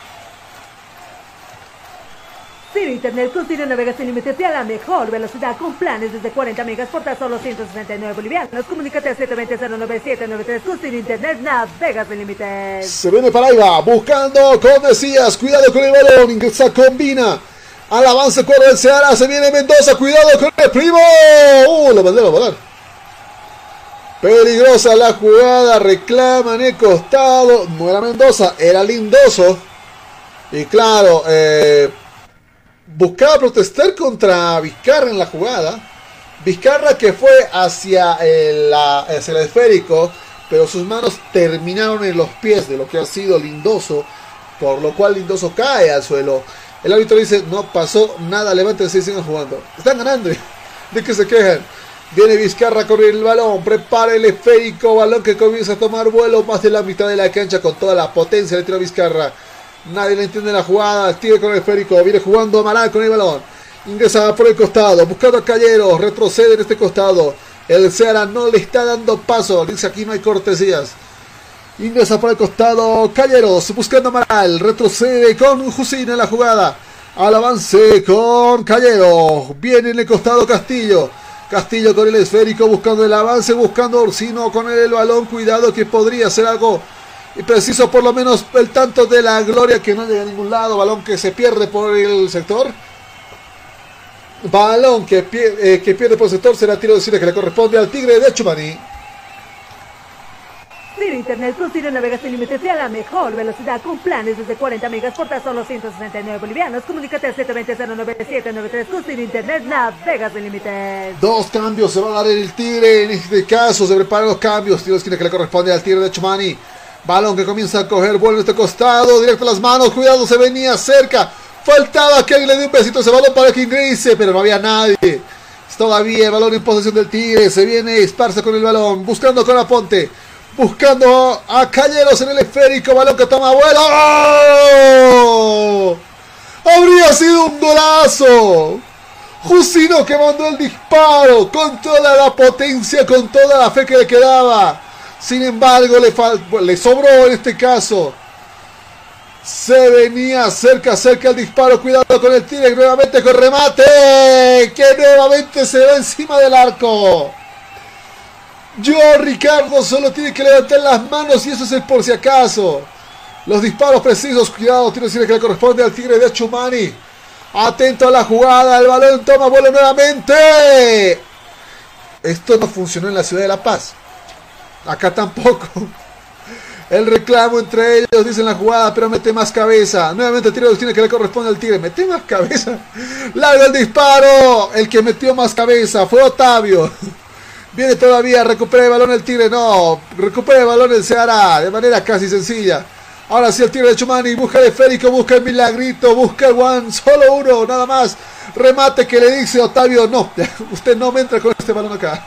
Ciro Internet con Ciro navegas sin límites y a la mejor velocidad con planes desde 40 megas por tan solo 169 bolivianos. Comunícate al 720-09793 con Ciro Internet navegas sin límites. Se viene para Iba, buscando con Mesías, cuidado con el balón, ingresa combina. Al avance cuadro del Seara, se viene Mendoza, cuidado con el primo. Uh, lo mandé a volar. Peligrosa la jugada, reclama en el costado. No era Mendoza, era Lindoso. Y claro, eh, buscaba protestar contra Vizcarra en la jugada. Vizcarra que fue hacia el, el esférico, pero sus manos terminaron en los pies de lo que ha sido Lindoso, por lo cual Lindoso cae al suelo. El árbitro dice, no pasó nada, levántense y sigan jugando. Están ganando, [LAUGHS] ¿de qué se quejan? Viene Vizcarra con el balón, prepara el esférico, balón que comienza a tomar vuelo más de la mitad de la cancha con toda la potencia de tiro Vizcarra. Nadie le entiende la jugada. Tira con el esférico. Viene jugando Amaral con el balón. Ingresa por el costado. Buscando a Calleros. Retrocede en este costado. El Seara no le está dando paso. Dice aquí no hay cortesías. Ingresa por el costado. Calleros. Buscando a Amaral. Retrocede con Jusina en la jugada. Al avance con Calleros. Viene en el costado Castillo. Castillo con el esférico. Buscando el avance. Buscando Orsino con el balón. Cuidado que podría ser algo y preciso por lo menos el tanto de la gloria que no llega a ningún lado, balón que se pierde por el sector. Balón que, pierde, eh, que pierde por el sector será tiro de cine que le corresponde al Tigre de Chumani. Ciro Internet Ciro navegas sin límites y a la mejor velocidad con planes desde 40 megas por tan solo 169 bolivianos. Comunícate al 720-09793 con Ciro Internet navegas sin límites. Dos cambios se va a dar el Tigre. En este caso se preparan los cambios. Tiro esquina que le corresponde al Tigre de Chumani. Balón que comienza a coger vuelo en este costado, directo a las manos, cuidado, se venía cerca. Faltaba que alguien le dé un besito a ese balón para que ingrese, pero no había nadie. Todavía el balón en posesión del Tigre, se viene Esparza con el balón, buscando con Aponte, buscando a Calleros en el esférico, balón que toma vuelo. ¡Oh! Habría sido un golazo. Jusino que mandó el disparo con toda la potencia, con toda la fe que le quedaba. Sin embargo, le, le sobró en este caso. Se venía cerca, cerca el disparo. Cuidado con el Tigre. Nuevamente con remate. Que nuevamente se va encima del arco. Yo, Ricardo, solo tiene que levantar las manos y eso es el por si acaso. Los disparos precisos. Cuidado, tiro que le corresponde al Tigre de Achumani. Atento a la jugada. El balón toma vuelo nuevamente. Esto no funcionó en la ciudad de La Paz. Acá tampoco. El reclamo entre ellos, dicen la jugada, pero mete más cabeza. Nuevamente tiro tiene que le corresponde al Tigre. Mete más cabeza. Larga el disparo. El que metió más cabeza fue Otavio. Viene todavía, recupera el balón el Tigre. No, recupera el balón el Ceará de manera casi sencilla. Ahora sí el Tigre de Chumani busca el esférico, busca el milagrito, busca el one, solo uno, nada más. Remate que le dice Otavio, no, [LAUGHS] usted no me entra con este balón acá.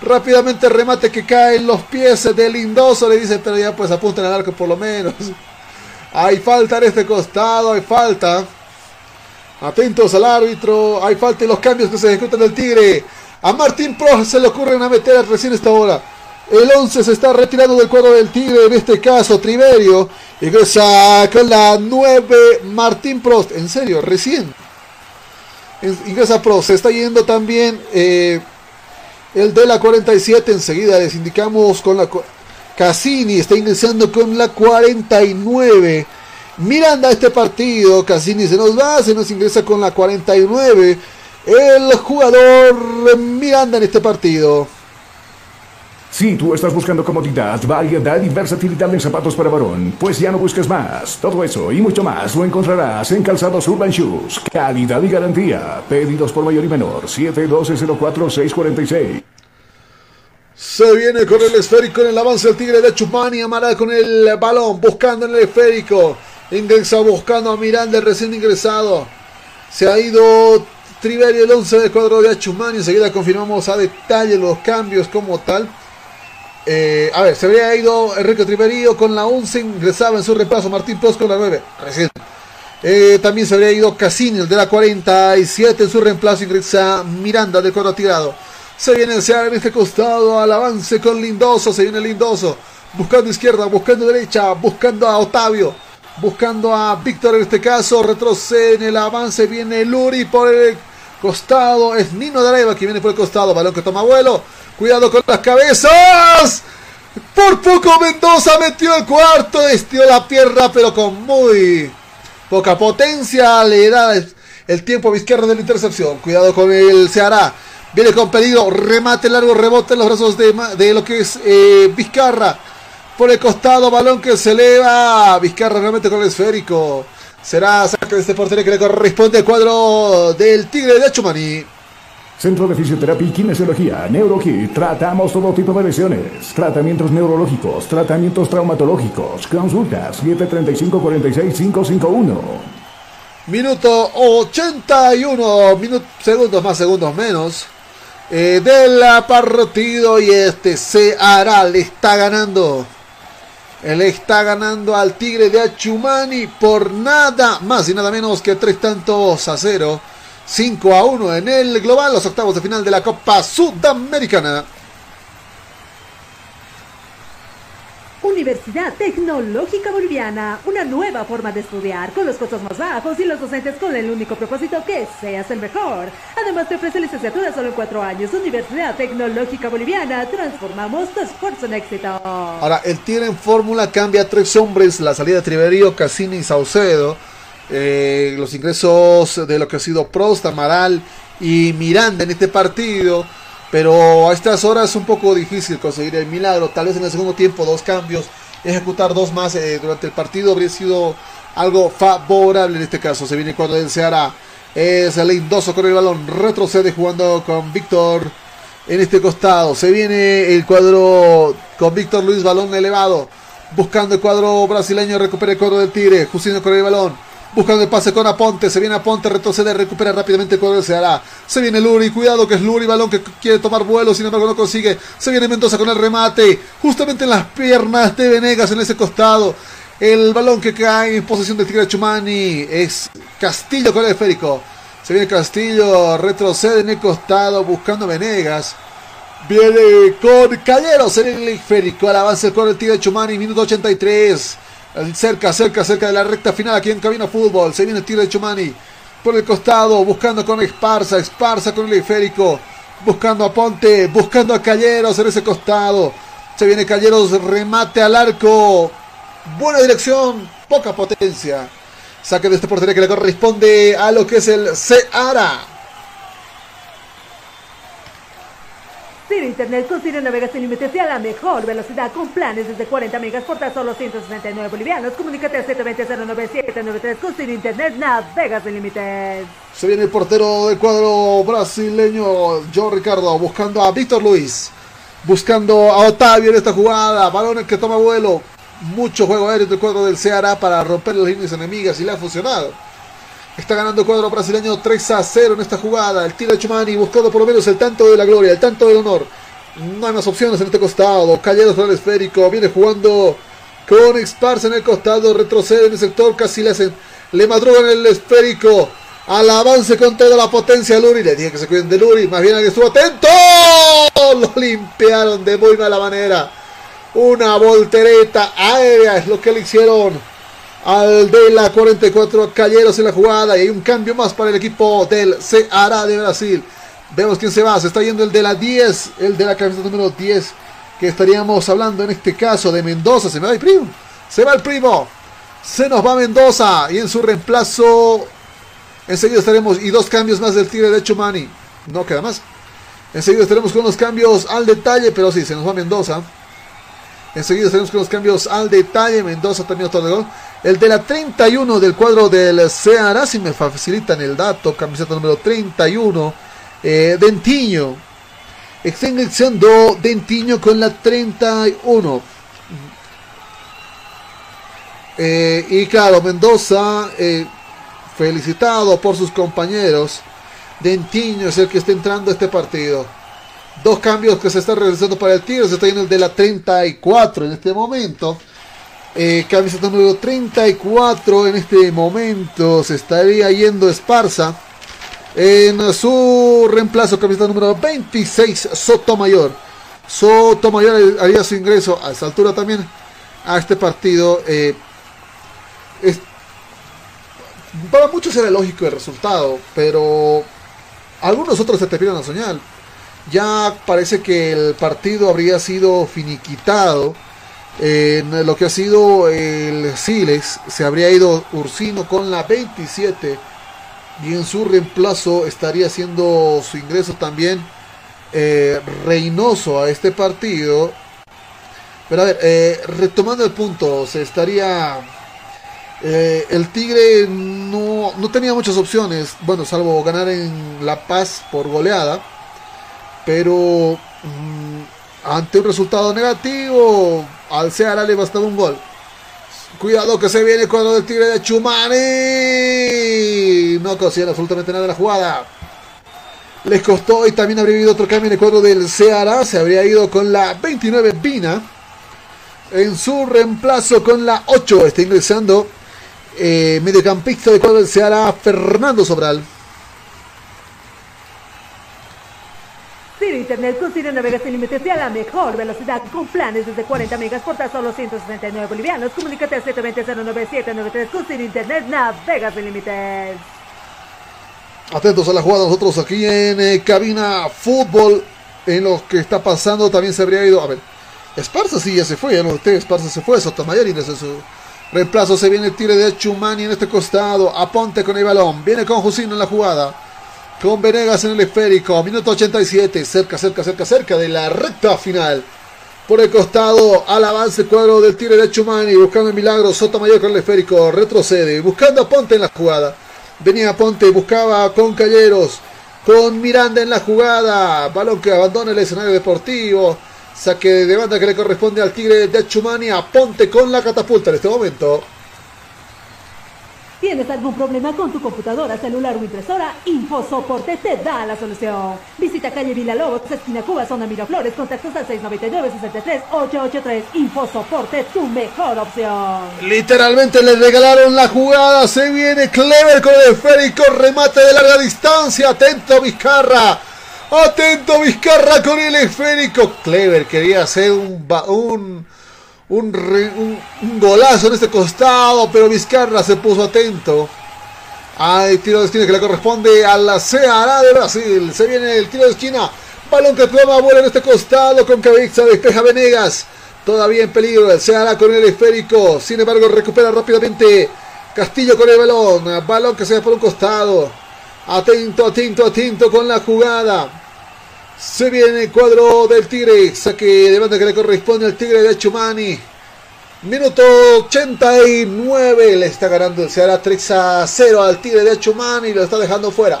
Rápidamente remate que cae en los pies del Lindoso. Le dice, pero ya pues apunten al arco por lo menos. Hay falta en este costado, hay falta. Atentos al árbitro. Hay falta en los cambios que se ejecutan del Tigre. A Martín Pro se le ocurre una meter recién esta hora. El 11 se está retirando del cuadro del Tigre, en este caso Triverio. Ingresa con la 9 Martín Prost. En serio, recién. Ingresa Prost. Se está yendo también eh, el de la 47. Enseguida les indicamos con la... Cassini está ingresando con la 49. Miranda este partido. Cassini se nos va, se nos ingresa con la 49. El jugador Miranda en este partido. Si tú estás buscando comodidad, variedad y versatilidad en zapatos para varón, pues ya no busques más. Todo eso y mucho más lo encontrarás en Calzados Urban Shoes. Calidad y garantía. Pedidos por mayor y menor. 712-04-646. Se viene con el esférico en el avance del Tigre de Chupani. Amaral con el balón, buscando en el esférico. Ingresa buscando a Miranda, recién ingresado. Se ha ido Triverio el 11 del cuadro de Achumani. Enseguida confirmamos a detalle los cambios como tal. Eh, a ver, se habría ido Enrique Triverio con la 11. Ingresaba en su reemplazo Martín Pros con la 9. Recién. Eh, también se habría ido Cassini, el de la 47. En su reemplazo ingresa Miranda del cuadro tirado. Se viene el en este costado al avance con Lindoso. Se viene Lindoso. Buscando izquierda, buscando derecha, buscando a Otavio. Buscando a Víctor en este caso. Retrocede en el avance. Viene Luri por el costado. Es Nino de Areva que viene por el costado. Balón que toma vuelo. Cuidado con las cabezas. Por poco Mendoza metió el cuarto. Estió la pierna, pero con muy poca potencia. Le da el tiempo a izquierda de la intercepción. Cuidado con el Ceará. Viene con peligro, remate largo, rebote en los brazos de, de lo que es eh, Vizcarra. Por el costado, balón que se eleva. Vizcarra realmente con el esférico. Será saque de este portero que le corresponde al cuadro del Tigre de Achumani. Centro de Fisioterapia y Kinesiología, NeuroKit. Tratamos todo tipo de lesiones. Tratamientos neurológicos, tratamientos traumatológicos. Consultas 735-46551. Minuto 81, minutos, segundos más, segundos menos eh, del partido y este se hará, le está ganando. Él está ganando al Tigre de Achumani por nada más y nada menos que tres tantos a cero. 5 a 1 en el global, los octavos de final de la Copa Sudamericana. Universidad Tecnológica Boliviana, una nueva forma de estudiar con los costos más bajos y los docentes con el único propósito que seas el mejor. Además te ofrece licenciatura solo en cuatro años. Universidad Tecnológica Boliviana, transformamos tu esfuerzo en éxito. Ahora, el tiro en fórmula cambia tres hombres, la salida de Triverio, Cassini y Saucedo. Eh, los ingresos de lo que ha sido Prost, Amaral y Miranda en este partido pero a estas horas es un poco difícil conseguir el milagro. Tal vez en el segundo tiempo dos cambios, ejecutar dos más eh, durante el partido habría sido algo favorable en este caso. Se viene cuando el Ceará es el Lindoso con el balón, retrocede jugando con Víctor en este costado. Se viene el cuadro con Víctor Luis, balón elevado. Buscando el cuadro brasileño, recupera el cuadro del Tigre. Justino con el balón. Buscando el pase con Aponte. Se viene Aponte, retrocede, recupera rápidamente el cuadro se. Se viene Luri, cuidado que es Luri, balón que quiere tomar vuelo, sin embargo no consigue. Se viene Mendoza con el remate. Justamente en las piernas de Venegas en ese costado. El balón que cae en posesión del Tigre Chumani es Castillo con el esférico. Se viene Castillo, retrocede en el costado buscando Venegas. Viene con Calleros en el esférico. Al avance con el Tigre Chumani, minuto 83. Cerca, cerca, cerca de la recta final aquí en Cabina Fútbol. Se viene el tiro de Chumani por el costado, buscando con Esparza, Esparza con el esférico, buscando a Ponte, buscando a Calleros en ese costado. Se viene Calleros, remate al arco. Buena dirección, poca potencia. Saque de este portería que le corresponde a lo que es el Seara. Ciro Internet con Ciro navegas sin límites y a la mejor velocidad con planes desde 40 megas por tan solo 169 bolivianos. Comunícate al 720-09793 con Ciro Internet navegas sin límites. Se viene el portero del cuadro brasileño, Joe Ricardo, buscando a Víctor Luis. Buscando a Otavio en esta jugada. Balones que toma vuelo. Mucho juego aéreo del cuadro del Ceará para romper las líneas enemigas y le ha funcionado. Está ganando el cuadro brasileño 3 a 0 en esta jugada. El tiro de Chumani buscando por lo menos el tanto de la gloria, el tanto del honor. No hay más opciones en este costado. Calleros el esférico. Viene jugando con Esparza en el costado. Retrocede en el sector. Casi le hacen. Le madrugan el esférico. Al avance con toda la potencia Luri. Le dije que se cuiden de Luri. Más bien alguien estuvo atento. [LAUGHS] Lo limpiaron de muy mala manera. Una voltereta aérea es lo que le hicieron al de la 44 Calleros en la jugada. Y hay un cambio más para el equipo del Ceará de Brasil. Vemos quién se va. Se está yendo el de la 10. El de la camiseta número 10. Que estaríamos hablando en este caso de Mendoza. Se me va el primo. Se va el primo. Se nos va Mendoza. Y en su reemplazo. Enseguida estaremos. Y dos cambios más del tigre de Chumani. No queda más. Enseguida estaremos con los cambios al detalle. Pero sí, se nos va Mendoza. Enseguida estaremos con los cambios al detalle. Mendoza también otro de gol. El de la 31 del cuadro del Ceará, si me facilitan el dato, camiseta número 31, eh, Dentiño. Está ingresando Dentiño con la 31. Eh, y claro, Mendoza, eh, felicitado por sus compañeros. Dentiño es el que está entrando a este partido. Dos cambios que se están realizando para el Tigre. Se está yendo el de la 34 en este momento. Eh, camiseta número 34 en este momento. Se estaría yendo Esparza. En su reemplazo, camiseta número 26, Sotomayor. Sotomayor haría su ingreso a esa altura también a este partido. Eh, es, para muchos era lógico el resultado, pero algunos otros se te a soñar ya parece que el partido habría sido finiquitado. En lo que ha sido el Siles, se habría ido Ursino con la 27 y en su reemplazo estaría haciendo su ingreso también eh, Reynoso a este partido. Pero a ver, eh, retomando el punto, se estaría... Eh, el Tigre no, no tenía muchas opciones, bueno, salvo ganar en La Paz por goleada pero mm, ante un resultado negativo, al Ceará le bastaba un gol. Cuidado que se viene el cuadro del Tigre de Chumani. No consiguen absolutamente nada de la jugada. Les costó y también habría habido otro cambio en el cuadro del Ceará. Se habría ido con la 29 Vina. En su reemplazo con la 8 está ingresando eh, mediocampista del cuadro del Ceará, Fernando Sobral. Ciro Internet con Ciro navegas sin límites y a la mejor velocidad con planes desde 40 megas por tan solo 169 bolivianos. Comunícate al 720-09793 con Ciro Internet navegas sin límites. Atentos a la jugada nosotros aquí en eh, cabina fútbol. En lo que está pasando también se habría ido. A ver, Esparza sí ya se fue, ya no usted, Esparza se fue, Sotomayor y desde su reemplazo se viene el tiro de Chumani en este costado. Aponte con el balón, viene con Jusino en la jugada con Venegas en el esférico. Minuto 87. Cerca, cerca, cerca, cerca de la recta final. Por el costado, al avance cuadro del tiro de Chumani. Buscando el milagro. Sotomayor con el esférico. Retrocede. Buscando a Ponte en la jugada. Venía Ponte. Buscaba con Calleros. Con Miranda en la jugada. Balón que abandona el escenario deportivo. Saque de banda que le corresponde al Tigre de Chumani. A Ponte con la catapulta en este momento. ¿Tienes algún problema con tu computadora, celular o impresora? InfoSoporte te da la solución. Visita calle Villalobos, esquina Cuba, zona Miraflores, contactos al 699-63-883. InfoSoporte, tu mejor opción. Literalmente le regalaron la jugada. Se viene Clever con el esférico, remate de larga distancia. Atento Vizcarra. Atento Vizcarra con el esférico. Clever quería hacer un, un un, golazo en este costado, pero Vizcarra se puso atento. Hay tiro de esquina que le corresponde a la Ceará de Brasil. Se viene el tiro de esquina. Balón que toma bola en este costado con cabeza. Despeja Venegas. Todavía en peligro. El Ceará con el esférico. Sin embargo, recupera rápidamente Castillo con el balón. Balón que se va por un costado. Atento, atento, atento con la jugada. Se viene el cuadro del Tigre. Saque de banda que le corresponde al Tigre de Chumani. Minuto 89. Le está ganando el Ceará 3 a 0 al Tigre de Chumani. Lo está dejando fuera.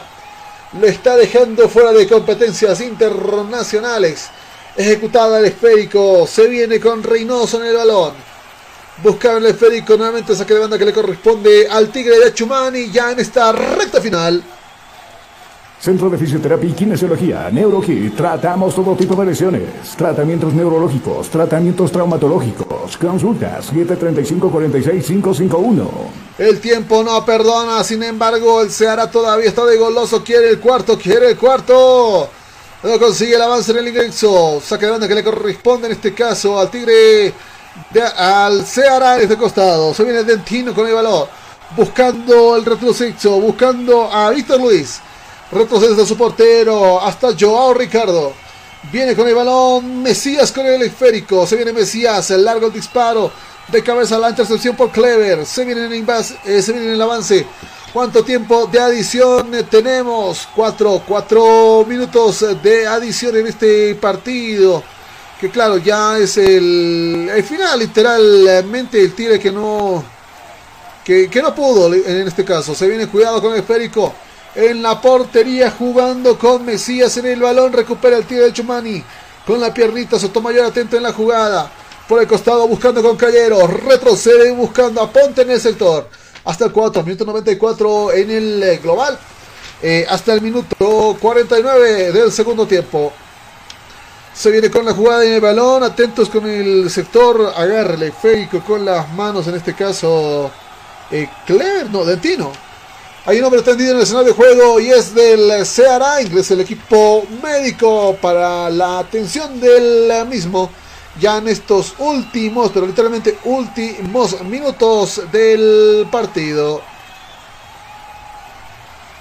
Lo está dejando fuera de competencias internacionales. Ejecutada el esférico. Se viene con Reynoso en el balón. Buscaba el esférico. Nuevamente saque de banda que le corresponde al Tigre de Chumani. Ya en esta recta final. Centro de Fisioterapia y Kinesiología, NeuroKit. Tratamos todo tipo de lesiones. Tratamientos neurológicos, tratamientos traumatológicos. Consultas 735-46551. El tiempo no perdona, sin embargo, el Ceará todavía está de goloso. Quiere el cuarto, quiere el cuarto. No consigue el avance en el ingreso. Saque de banda que le corresponde en este caso al Tigre, de- al Ceará en este costado. Se viene Dentino con el balón. Buscando el retroceso, buscando a Víctor Luis. Retrocede de su portero hasta Joao Ricardo. Viene con el balón. Mesías con el esférico. Se viene Mesías. El largo disparo. De cabeza la intercepción por Clever. Se viene en el, eh, se viene en el avance. ¿Cuánto tiempo de adición tenemos? Cuatro, cuatro minutos de adición en este partido. Que claro, ya es el, el final, literalmente. El tire que no, que, que no pudo en este caso. Se viene cuidado con el esférico. En la portería jugando con Mesías en el balón. Recupera el tiro de Chumani. Con la piernita. Sotomayor atento en la jugada. Por el costado buscando con Callero. Retrocede buscando a Ponte en el sector. Hasta el 4. Minuto 94 en el eh, global. Eh, hasta el minuto 49 del segundo tiempo. Se viene con la jugada en el balón. Atentos con el sector. Agarra el esférico con las manos. En este caso. Eh, Clever, no, Dentino. Hay un hombre tendido en el escenario de juego y es del Ceará. Ingresa el equipo médico para la atención del mismo. Ya en estos últimos, pero literalmente últimos minutos del partido.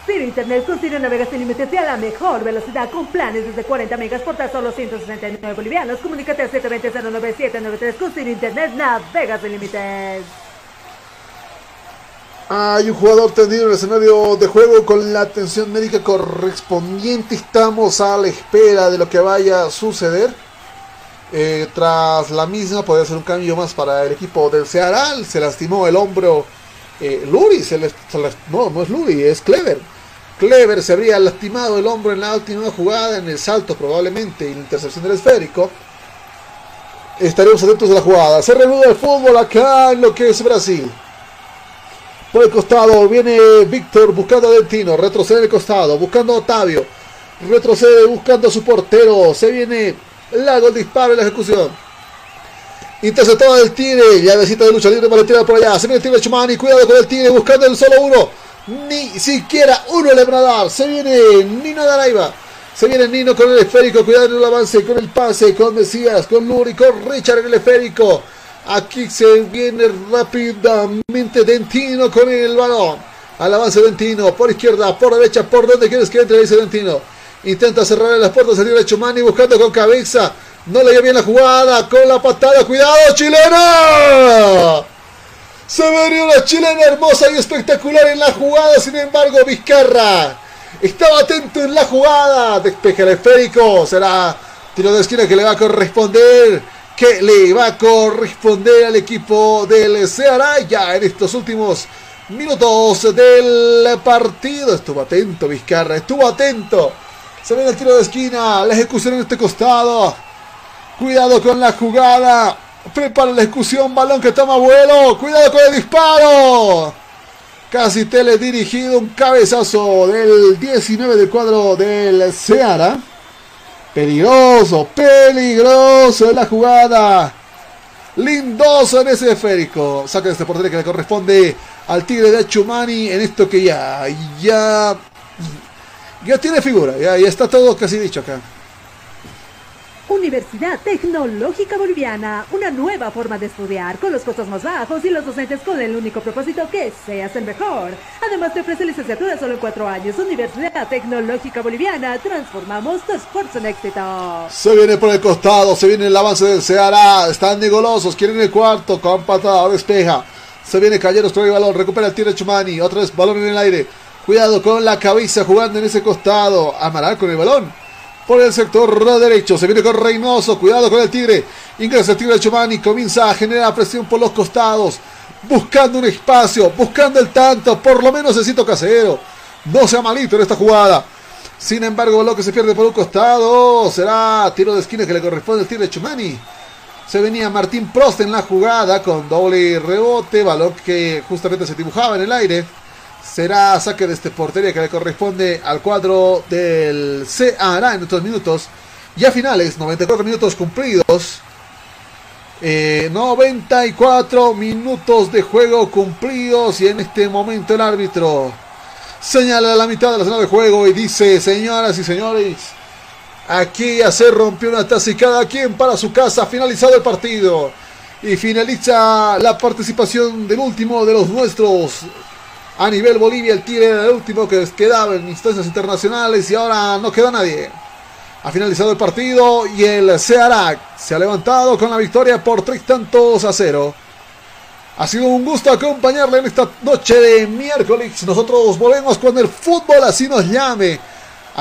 Ciro Internet con Ciro navegas sin límites y a la mejor velocidad con planes desde 40 megas por tan solo 169 bolivianos. Comunícate al 720-09793 con Ciro Internet navegas sin límites. Hay un jugador tendido en el escenario de juego con la atención médica correspondiente. Estamos a la espera de lo que vaya a suceder. Eh, tras la misma, podría ser un cambio más para el equipo del Ceará. Se lastimó el hombro. eh, Luri, se les- no, no es Luri, es Clever. Clever se habría lastimado el hombro en la última jugada, en el salto probablemente, y la intercepción del esférico. Estaremos atentos a la jugada. Se reanuda el fútbol acá en lo que es Brasil. Por el costado viene Víctor buscando a Dentino. Retrocede el costado. Buscando a Otavio. Retrocede buscando a su portero. Se viene largo el disparo y la ejecución. Interceptada del Tigre. Llavecita de lucha libre para tiro por allá. Se viene el Tigre Chumani. Cuidado con el Tigre. Buscando el solo uno. Ni siquiera uno le van a dar. Se viene Nino Daraiva. Se viene Nino con el esférico. Cuidado en el avance. Con el pase. Con Mesías. Con Luri. Con Richard en el esférico. Aquí se viene rápidamente Dentino con el balón. Al avance Dentino. Por izquierda. Por derecha. Por donde quieres que entre. Dice Dentino. Intenta cerrar las puertas. El de Chumani buscando con cabeza. No le dio bien la jugada. Con la patada. Cuidado, chilena. Se vería una chilena hermosa y espectacular en la jugada. Sin embargo, Vizcarra estaba atento en la jugada. Despeja el esférico. Será tiro de esquina que le va a corresponder. Que le va a corresponder al equipo del Ceará. Ya en estos últimos minutos del partido. Estuvo atento Vizcarra. Estuvo atento. Se viene el tiro de esquina. La ejecución en este costado. Cuidado con la jugada. Prepara la ejecución. Balón que toma vuelo. Cuidado con el disparo. Casi teledirigido. Un cabezazo del 19 del cuadro del Ceará. Peligroso. Peligroso la jugada. Lindoso en ese esférico. Saca este portero que le corresponde al Tigre de Chumani. En esto que ya. Ya. Ya tiene figura. Ya, ya está todo casi dicho acá. Universidad Tecnológica Boliviana, una nueva forma de estudiar con los costos más bajos y los docentes con el único propósito que seas el mejor. Además te ofrece licenciatura solo en cuatro años. Universidad Tecnológica Boliviana, transformamos tu esfuerzo en éxito. Se viene por el costado, se viene el avance del Ceará, están golosos, quieren el cuarto, con patada, despeja. Se viene Calleros con el balón, recupera el tiro de Chumani, otra vez balón en el aire. Cuidado con la cabeza jugando en ese costado. Amaral con el balón por el sector derecho. Se viene con Reynoso. Cuidado con el Tigre. Ingresa el Tigre Chumani. Comienza a generar presión por los costados. Buscando un espacio. Buscando el tanto. Por lo menos necesito casero. No sea malito en esta jugada. Sin embargo, lo que se pierde por un costado será tiro de esquina que le corresponde al Tigre de Chumani. Se venía Martín Prost en la jugada con doble rebote. Balón que justamente se dibujaba en el aire será saque de este portería que le corresponde al cuadro del CARA en estos minutos. Ya finales, 94 minutos cumplidos. 94 eh, minutos de juego cumplidos y en este momento el árbitro señala la mitad de la zona de juego y dice, señoras y señores, aquí ya se rompió una taza y cada quien para su casa, finalizado el partido. Y finaliza la participación del último de los nuestros, a nivel Bolivia, el Tigre era el último que quedaba en instancias internacionales y ahora no queda nadie. Ha finalizado el partido y el Ceará se ha levantado con la victoria por tres tantos a cero. Ha sido un gusto acompañarle en esta noche de miércoles. Nosotros volvemos con el fútbol, así nos llame.